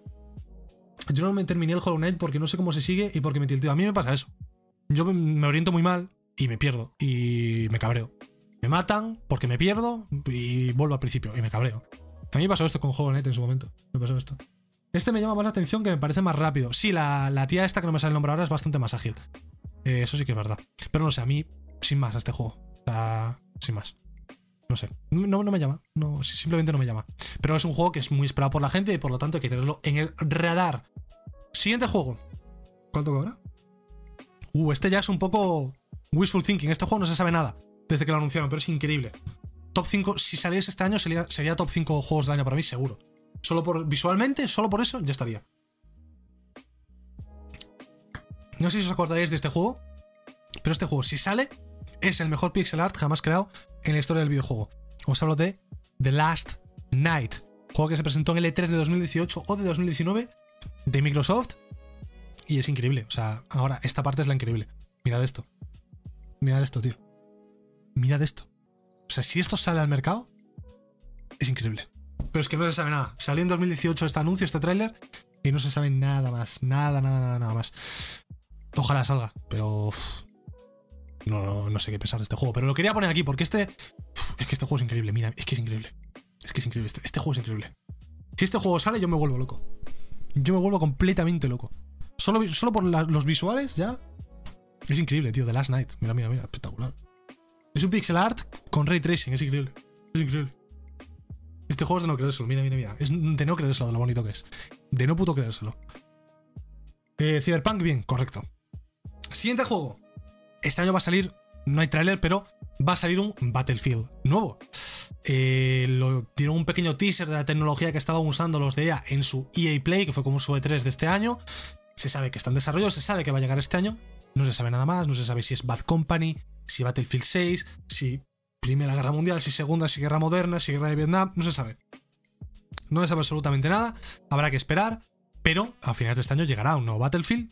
Yo no me terminé el Hollow Knight porque no sé cómo se sigue y porque me tilteo. A mí me pasa eso. Yo me oriento muy mal y me pierdo. Y me cabreo. Me matan porque me pierdo y vuelvo al principio y me cabreo. A mí me pasó esto con Hollow Knight en su momento. Me pasó esto. Este me llama más la atención que me parece más rápido. Sí, la, la tía esta que no me sale el nombre ahora es bastante más ágil. Eh, eso sí que es verdad. Pero no sé, a mí, sin más, a este juego. O sea, sin más. No sé. No, no me llama. Simplemente no me llama. Pero es un juego que es muy esperado por la gente y por lo tanto hay que tenerlo en el radar. Siguiente juego. ¿Cuál toca ahora? Uh, este ya es un poco wishful thinking. Este juego no se sabe nada desde que lo anunciaron, pero es increíble. Top 5, si saliese este año, sería, sería top 5 juegos del año para mí, seguro. Solo por visualmente, solo por eso, ya estaría. No sé si os acordaréis de este juego, pero este juego, si sale, es el mejor pixel art jamás creado en la historia del videojuego. Os hablo de The Last Night, juego que se presentó en el E3 de 2018 o de 2019 de Microsoft y es increíble. O sea, ahora, esta parte es la increíble. Mirad esto. Mirad esto, tío. Mirad esto. O sea, si esto sale al mercado, es increíble. Pero es que no se sabe nada. Salió en 2018 este anuncio, este tráiler, y no se sabe nada más. Nada, nada, nada, nada más. Ojalá salga, pero. no, no, sé qué pensar de este juego. Pero lo quería poner aquí porque este. es que este juego es increíble. Mira, es que es increíble. Es que es increíble. Este, este juego es increíble. Si este juego sale, yo me vuelvo loco. Yo me vuelvo completamente loco. Solo, por los visuales ya. Es increíble, tío. The Last Night. Mira, mira, mira. Espectacular. Es un pixel art con ray tracing. Es increíble. Es increíble. Este juego es de no creérselo. Mira, mira, mira. Es de no creérselo de lo bonito que es. De no puto creérselo. Eh, Cyberpunk, bien, correcto. Siguiente juego. Este año va a salir. No hay tráiler, pero va a salir un Battlefield nuevo. Eh, lo dieron un pequeño teaser de la tecnología que estaban usando los de EA en su EA Play, que fue como su E3 de este año. Se sabe que está en desarrollo, se sabe que va a llegar este año. No se sabe nada más, no se sabe si es Bad Company, si Battlefield 6, si Primera Guerra Mundial, si Segunda, si Guerra Moderna, si Guerra de Vietnam, no se sabe. No se sabe absolutamente nada, habrá que esperar, pero a finales de este año llegará un nuevo Battlefield.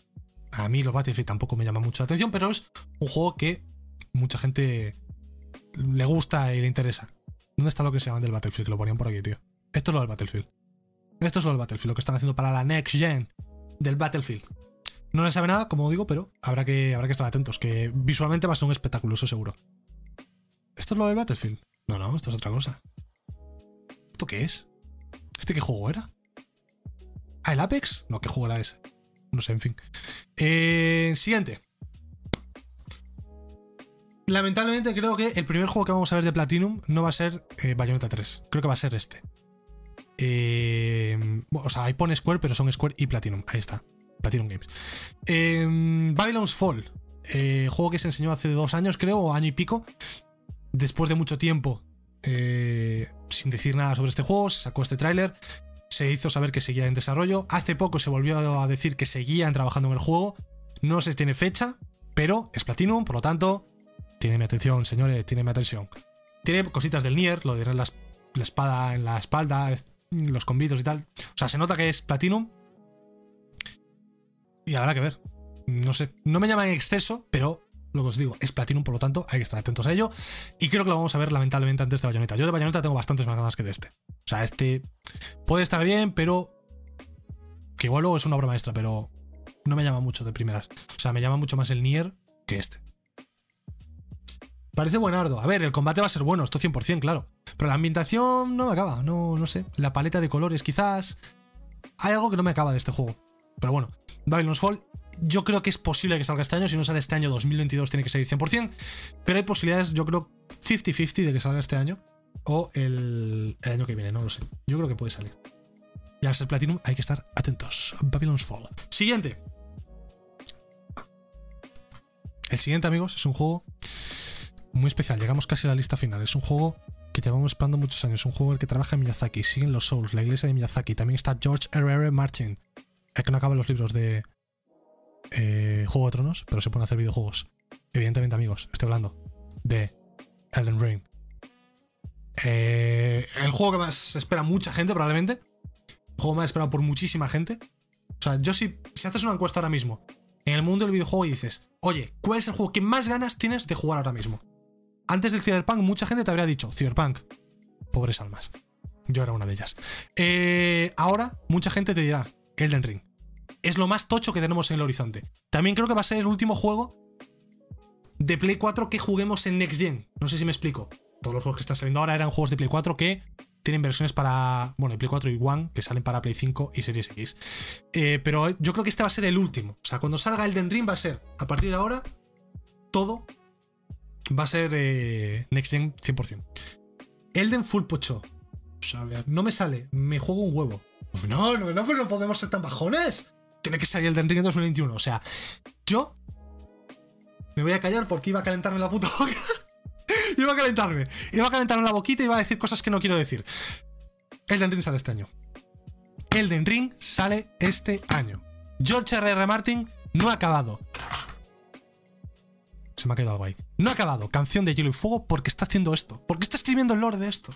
A mí los Battlefield tampoco me llama mucho la atención, pero es un juego que mucha gente le gusta y le interesa. ¿Dónde está lo que se llama del Battlefield? Que lo ponían por aquí, tío. Esto es lo del Battlefield. Esto es lo del Battlefield, lo que están haciendo para la Next Gen del Battlefield. No le sabe nada, como digo, pero habrá que, habrá que estar atentos, que visualmente va a ser un espectáculo, eso seguro. ¿Esto es lo del Battlefield? No, no, esto es otra cosa. ¿Esto qué es? ¿Este qué juego era? ¿Ah, el Apex? No, ¿qué juego era ese? No sé, en fin. Eh, siguiente. Lamentablemente creo que el primer juego que vamos a ver de Platinum no va a ser eh, Bayonetta 3. Creo que va a ser este. Eh, o sea, ahí pone Square, pero son Square y Platinum. Ahí está. Platinum Games. Babylon's Fall. Juego que se enseñó hace dos años, creo, o año y pico. Después de mucho tiempo, sin decir nada sobre este juego, se sacó este tráiler. Se hizo saber que seguía en desarrollo. Hace poco se volvió a decir que seguían trabajando en el juego. No se tiene fecha, pero es Platinum, por lo tanto, tiene mi atención, señores, tiene mi atención. Tiene cositas del Nier, lo de la, la espada en la espalda, los convitos y tal. O sea, se nota que es Platinum. Y habrá que ver. No sé. No me llama en exceso, pero lo que os digo, es Platinum, por lo tanto, hay que estar atentos a ello. Y creo que lo vamos a ver lamentablemente antes de Bayonetta. Yo de Bayonetta tengo bastantes más ganas que de este. O sea, este puede estar bien, pero. Que igual luego es una obra maestra, pero no me llama mucho de primeras. O sea, me llama mucho más el Nier que este. Parece buenardo. A ver, el combate va a ser bueno, esto 100%, claro. Pero la ambientación no me acaba, no, no sé. La paleta de colores, quizás. Hay algo que no me acaba de este juego. Pero bueno, Babylon's Fall, yo creo que es posible que salga este año. Si no sale este año, 2022 tiene que salir 100%. Pero hay posibilidades, yo creo, 50-50 de que salga este año. O el, año que viene, no lo sé. Yo creo que puede salir. Y al ser Platinum hay que estar atentos. Babylon's Fall. Siguiente. El siguiente, amigos, es un juego muy especial. Llegamos casi a la lista final. Es un juego que llevamos esperando muchos años. Es un juego en el que trabaja Miyazaki. Siguen los Souls, la iglesia de Miyazaki. También está George R. R. Martin. El que no acaban los libros de eh, Juego de Tronos, pero se pueden hacer videojuegos. Evidentemente, amigos, estoy hablando de Elden Ring. Eh, el juego que más espera mucha gente, probablemente. El juego más esperado por muchísima gente. O sea, yo si, si haces una encuesta ahora mismo en el mundo del videojuego y dices, oye, ¿cuál es el juego que más ganas tienes de jugar ahora mismo? Antes del Cyberpunk, mucha gente te habría dicho, Cyberpunk. Pobres almas. Yo era una de ellas. Eh, ahora, mucha gente te dirá, Elden Ring. Es lo más tocho que tenemos en el horizonte. También creo que va a ser el último juego de Play 4 que juguemos en Next Gen. No sé si me explico. Todos los juegos que están saliendo ahora eran juegos de Play 4 que tienen versiones para, bueno, Play 4 y One, que salen para Play 5 y Series X. Eh, pero yo creo que este va a ser el último. O sea, cuando salga Elden Ring va a ser, a partir de ahora, todo va a ser eh, Next Gen 100%. Elden Full Pocho. Pues, a ver, no me sale. Me juego un huevo. No, no, no, pero no podemos ser tan bajones. Tiene que salir Elden Ring en 2021. O sea, yo me voy a callar porque iba a calentarme la puta boca. iba a calentarme. Iba a calentarme la boquita y iba a decir cosas que no quiero decir. Elden Ring sale este año. Elden Ring sale este año. George R.R. Martin no ha acabado. Se me ha quedado algo ahí. No ha acabado Canción de Hielo y Fuego porque está haciendo esto. Porque está escribiendo el lore de esto.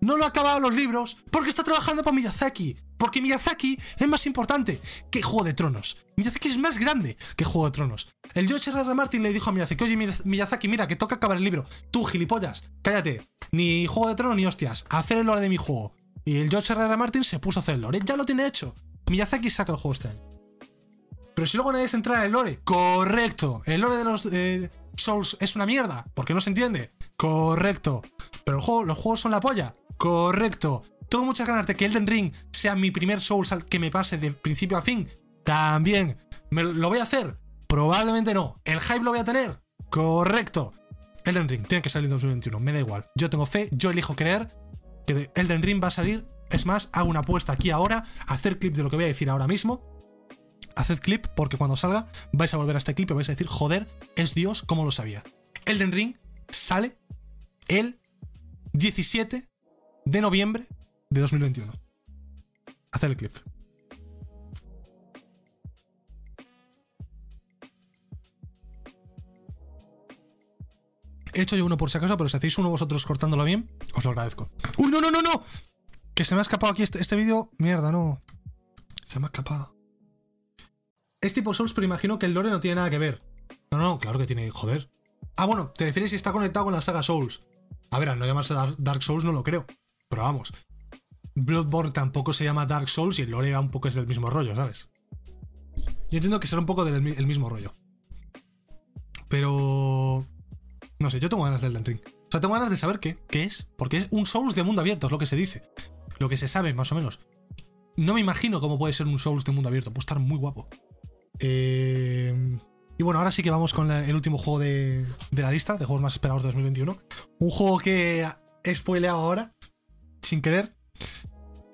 No lo ha acabado los libros porque está trabajando para Miyazaki. Porque Miyazaki es más importante que Juego de Tronos. Miyazaki es más grande que Juego de Tronos. El George R.R. Martin le dijo a Miyazaki, oye Miyazaki, mira, que toca acabar el libro. Tú, gilipollas, cállate. Ni Juego de Tronos ni hostias. Hacer el lore de mi juego. Y el George R.R. Martin se puso a hacer el lore. Ya lo tiene hecho. Miyazaki saca el juego este. Pero si luego nadie se entra en el lore, correcto. El lore de los eh, Souls es una mierda, porque no se entiende. Correcto. Pero los juegos son la polla. Correcto. Tengo muchas ganas de que Elden Ring sea mi primer Souls que me pase de principio a fin. También. ¿Me lo voy a hacer? Probablemente no. ¿El hype lo voy a tener? Correcto. Elden Ring tiene que salir en 2021. Me da igual. Yo tengo fe, yo elijo creer que Elden Ring va a salir. Es más, hago una apuesta aquí ahora, hacer clip de lo que voy a decir ahora mismo. Haced clip porque cuando salga vais a volver a este clip y vais a decir, joder, es Dios, como lo sabía. Elden Ring sale el 17 de noviembre de 2021. Haced el clip. He hecho yo uno por si acaso, pero si hacéis uno vosotros cortándolo bien, os lo agradezco. ¡Uy, no, no, no, no! Que se me ha escapado aquí este, este vídeo. Mierda, no. Se me ha escapado. Es tipo Souls, pero imagino que el lore no tiene nada que ver. No, no, claro que tiene, joder. Ah, bueno, te refieres si está conectado con la saga Souls. A ver, al no llamarse Dark Souls no lo creo. Pero vamos. Bloodborne tampoco se llama Dark Souls y el lore un poco es del mismo rollo, ¿sabes? Yo entiendo que será un poco del mismo rollo. Pero... No sé, yo tengo ganas del Elden Ring. O sea, tengo ganas de saber qué, qué es. Porque es un Souls de mundo abierto, es lo que se dice. Lo que se sabe, más o menos. No me imagino cómo puede ser un Souls de mundo abierto. Puede estar muy guapo. Eh, y bueno, ahora sí que vamos con el último juego de, la lista de juegos más esperados de 2021. Un juego que he spoileado ahora, sin querer.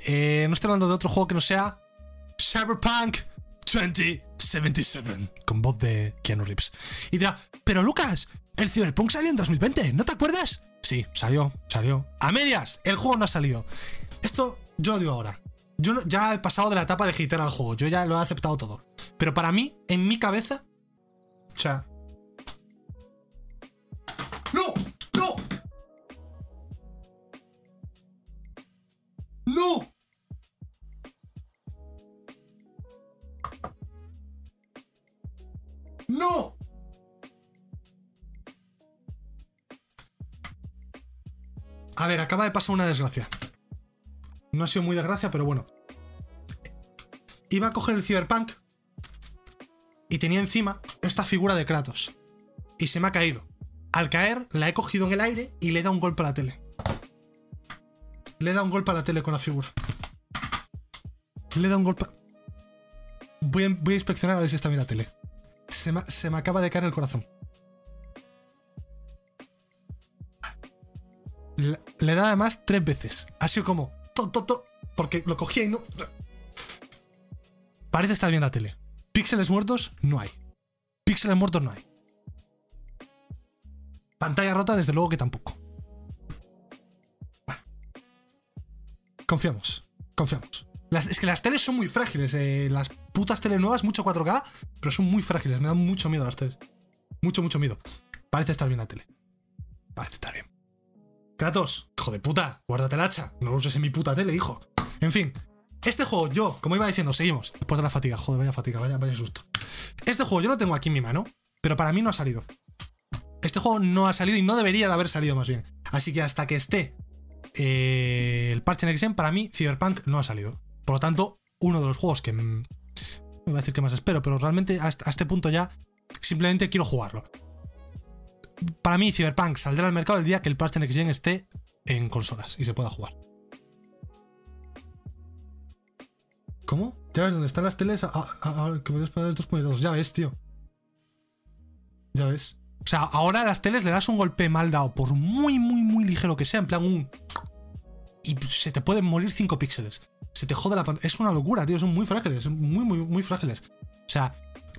Eh, no estoy hablando de otro juego que no sea Cyberpunk 2077, con voz de Keanu Reeves. Y dirá, pero Lucas, el Cyberpunk salió en 2020, ¿no te acuerdas? Sí, salió, salió. A medias, el juego no ha salido. Esto yo lo digo ahora. Yo ya he pasado de la etapa de hatear al juego, yo ya lo he aceptado todo. Pero para mí, en mi cabeza, o sea... A ver, acaba de pasar una desgracia. No ha sido muy desgracia, pero bueno. Iba a coger el Cyberpunk y tenía encima esta figura de Kratos. Y se me ha caído. Al caer, la he cogido en el aire y le he dado un golpe a la tele. Le he dado un golpe a la tele con la figura. Le he dado un golpe. Voy a, voy a inspeccionar a ver si está bien la tele. Se me, se me acaba de caer el corazón. Le, dado además tres veces. Ha sido como. porque lo cogía y no. Parece estar bien la tele. Píxeles muertos, no hay. Píxeles muertos no hay. Pantalla rota, desde luego que tampoco. Confiamos, confiamos. es que las teles son muy frágiles. Eh, las putas teles nuevas, mucho 4K, pero son muy frágiles. Me dan mucho miedo las teles. Mucho, mucho miedo. Parece estar bien la tele. Parece estar bien. Kratos, hijo de puta, guárdate el hacha. No lo uses en mi puta tele, hijo. En fin, este juego, yo, como iba diciendo, seguimos. Después de la fatiga, joder, vaya fatiga, vaya, vaya susto. Este juego yo lo tengo aquí en mi mano, pero para mí no ha salido. Este juego no ha salido y no debería de haber salido más bien. Así que hasta que esté eh, el parche Next Gen, para mí Cyberpunk no ha salido. Por lo tanto, uno de los juegos que... No voy a decir que más espero, pero realmente a este punto ya simplemente quiero jugarlo. Para mí Cyberpunk saldrá al mercado el día que el parche Next Gen esté en consolas y se pueda jugar. ¿Cómo? Ya ves dónde están las teles. que puedes poner 2.2. Ya ves, tío. Ya ves. O sea, ahora a las teles le das un golpe mal dado, por muy, muy, muy ligero que sea, en plan un. Y se te pueden morir 5 píxeles. Se te jode la pantalla. Es una locura, tío. Son muy frágiles. Muy, muy, muy frágiles. O sea,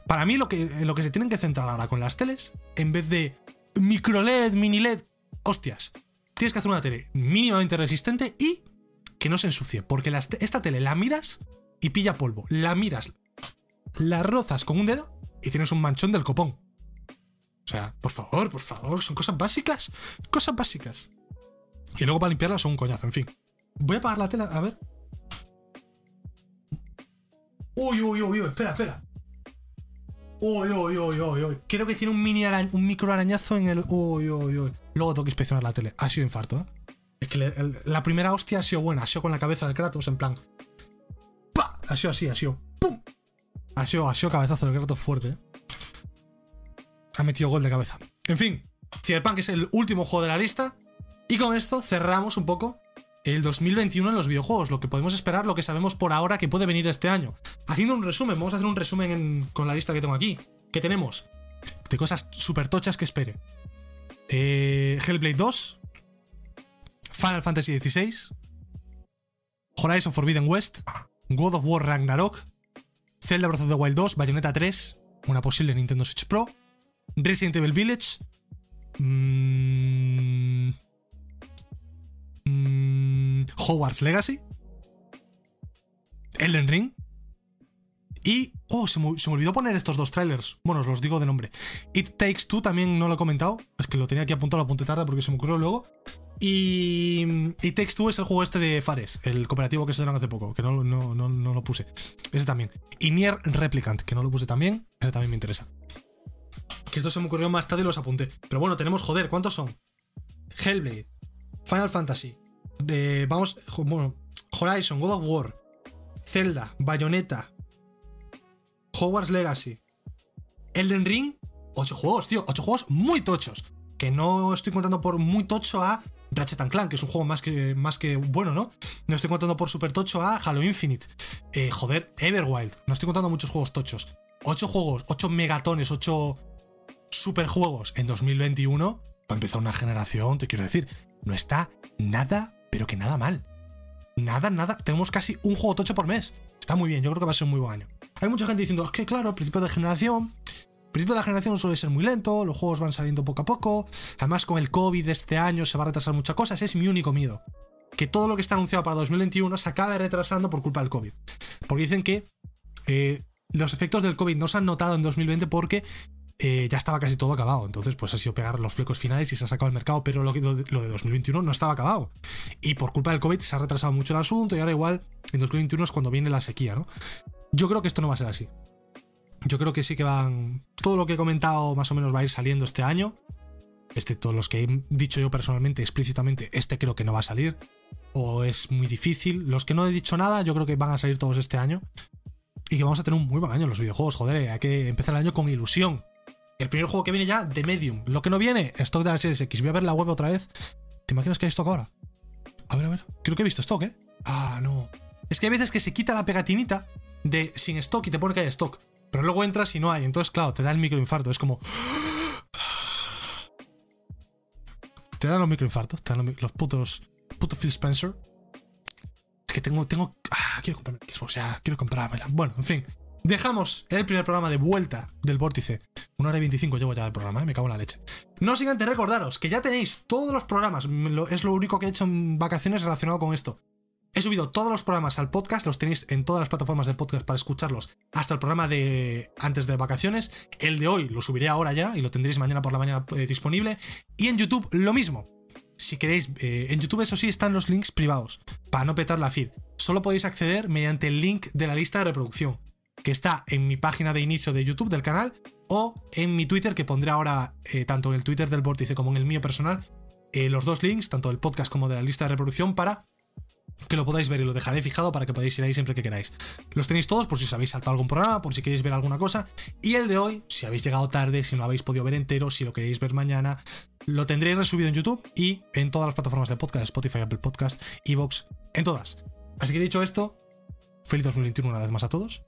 para mí lo que, lo que se tienen que centrar ahora con las teles, en vez de micro LED, mini LED, hostias. Tienes que hacer una tele mínimamente resistente y que no se ensucie. Porque esta tele la miras y pilla polvo. La miras, la rozas con un dedo y tienes un manchón del copón. O sea, por favor, por favor, son cosas básicas. Cosas básicas. Y luego para limpiarla son un coñazo, en fin. Voy a apagar la tela, a ver. Uy, uy, uy, uy, espera, espera. Uy, uy, uy, uy, uy. Creo que tiene un mini un micro arañazo en el. Uy, uy, uy. Luego tengo que inspeccionar la tele. Ha sido infarto, ¿eh? Es que la primera hostia ha sido buena. Ha sido con la cabeza del Kratos, en plan. ¡Pah! Ha sido así, ha sido. ¡Pum! Ha sido, ha sido cabezazo del Kratos fuerte, ¿eh? Ha metido gol de cabeza. En fin, Cyberpunk es el último juego de la lista. Y con esto cerramos un poco el 2021 en los videojuegos, lo que podemos esperar, lo que sabemos por ahora que puede venir este año. Haciendo un resumen, vamos a hacer un resumen con la lista que tengo aquí. ¿Qué tenemos? De cosas súper tochas que espere. Eh, Hellblade 2, Final Fantasy XVI, Horizon Forbidden West, God of War Ragnarok, Zelda Breath of the Wild 2, Bayonetta 3, una posible Nintendo Switch Pro, Resident Evil Village, mmm, Mm, Hogwarts Legacy, Elden Ring y... Oh, se me, olvidó poner estos dos trailers. Bueno, os los digo de nombre. It Takes Two también no lo he comentado. Es que lo tenía aquí apuntado, lo apunté tarde porque se me ocurrió luego. Y It Takes Two es el juego este de Fares, el cooperativo que se dieron hace poco, que no, no, no, lo puse. Ese también. Y Nier Replicant, que no lo puse también. Ese también me interesa. Que esto se me ocurrió más tarde y los apunté. Pero bueno, tenemos, joder, ¿cuántos son? Hellblade, Final Fantasy, vamos, bueno, Horizon, God of War, Zelda, Bayonetta, Hogwarts Legacy, Elden Ring, 8 juegos, tío, 8 juegos muy tochos. Que no estoy contando por muy tocho a Ratchet Clank, que es un juego más que, más que bueno, ¿no? No estoy contando por super tocho a Halo Infinite. Eh, joder, Everwild. No estoy contando muchos juegos tochos. 8 juegos, 8 megatones, 8 super juegos en 2021. Para empezar una generación, te quiero decir, no está nada pero que nada mal. Nada, nada. Tenemos casi un juego tocho por mes. Está muy bien, yo creo que va a ser un muy buen año. Hay mucha gente diciendo, es que claro, principio de generación, principio de la generación suele ser muy lento, los juegos van saliendo poco a poco. Además, con el COVID de este año se va a retrasar muchas cosas. Es mi único miedo. Que todo lo que está anunciado para 2021 se acabe retrasando por culpa del COVID. Porque dicen que eh, los efectos del COVID no se han notado en 2020 porque eh, ya estaba casi todo acabado. Entonces, pues ha sido pegar los flecos finales y se ha sacado al mercado, pero lo, lo, de 2021 no estaba acabado. Y por culpa del COVID se ha retrasado mucho el asunto y ahora igual en 2021 es cuando viene la sequía, ¿no? Yo creo que esto no va a ser así. Yo creo que sí que van... Todo lo que he comentado más o menos va a ir saliendo este año. Este, todos los que he dicho yo personalmente, explícitamente, este creo que no va a salir. O es muy difícil. Los que no he dicho nada, yo creo que van a salir todos este año. Y que vamos a tener un muy buen año los videojuegos, joder. Hay que empezar el año con ilusión. El primer juego que viene ya de Medium. Lo que no viene, stock de la Series X. Voy a ver la web otra vez. ¿Te imaginas que hay stock ahora? A ver, a ver. Creo que he visto stock, ¿eh? Ah, no. Es que hay veces que se quita la pegatinita de sin stock y te pone que hay stock. Pero luego entras y no hay. Entonces, claro, te da el microinfarto. Es como. Te dan los microinfartos. Te dan los, putos. Puto Phil Spencer. Es que tengo. tengo ah, quiero comprar O sea, quiero comprármela. Bueno, en fin. Dejamos el primer programa de vuelta del vórtice. Una hora y 25 llevo ya del programa, ¿eh? me cago en la leche. No sin antes recordaros que ya tenéis todos los programas. Es lo único que he hecho en vacaciones relacionado con esto. He subido todos los programas al podcast, los tenéis en todas las plataformas de podcast para escucharlos hasta el programa de antes de vacaciones. El de hoy lo subiré ahora ya y lo tendréis mañana por la mañana eh, disponible. Y en YouTube lo mismo. Si queréis, eh, en YouTube eso sí están los links privados, para no petar la feed. Solo podéis acceder mediante el link de la lista de reproducción que está en mi página de inicio de YouTube del canal o en mi Twitter, que pondré ahora eh, tanto en el Twitter del Vórtice como en el mío personal, eh, los dos links, tanto del podcast como de la lista de reproducción, para que lo podáis ver y lo dejaré fijado para que podáis ir ahí siempre que queráis. Los tenéis todos por si os habéis saltado algún programa, por si queréis ver alguna cosa. Y el de hoy, si habéis llegado tarde, si no lo habéis podido ver entero, si lo queréis ver mañana, lo tendréis resubido en YouTube y en todas las plataformas de podcast, Spotify, Apple Podcast, Evox, en todas. Así que dicho esto, feliz 2021 una vez más a todos.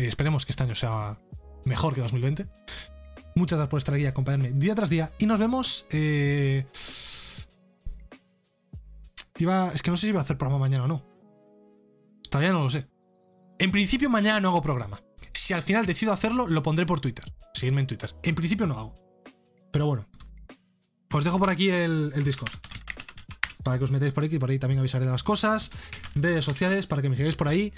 Eh, esperemos que este año sea mejor que 2020. Muchas gracias por estar aquí y acompañarme día tras día. Y nos vemos. Eh... Es que no sé si iba a hacer programa mañana o no. Todavía no lo sé. En principio, mañana no hago programa. Si al final decido hacerlo, lo pondré por Twitter. Seguidme en Twitter. En principio no hago. Pero bueno. Os dejo por aquí el, el Discord. Para que os metáis por aquí, por ahí también avisaré de las cosas. Redes sociales, para que me sigáis por ahí.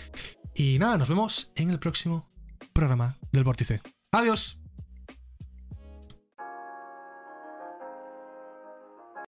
Y nada, nos vemos en el próximo programa del Vórtice. Adiós.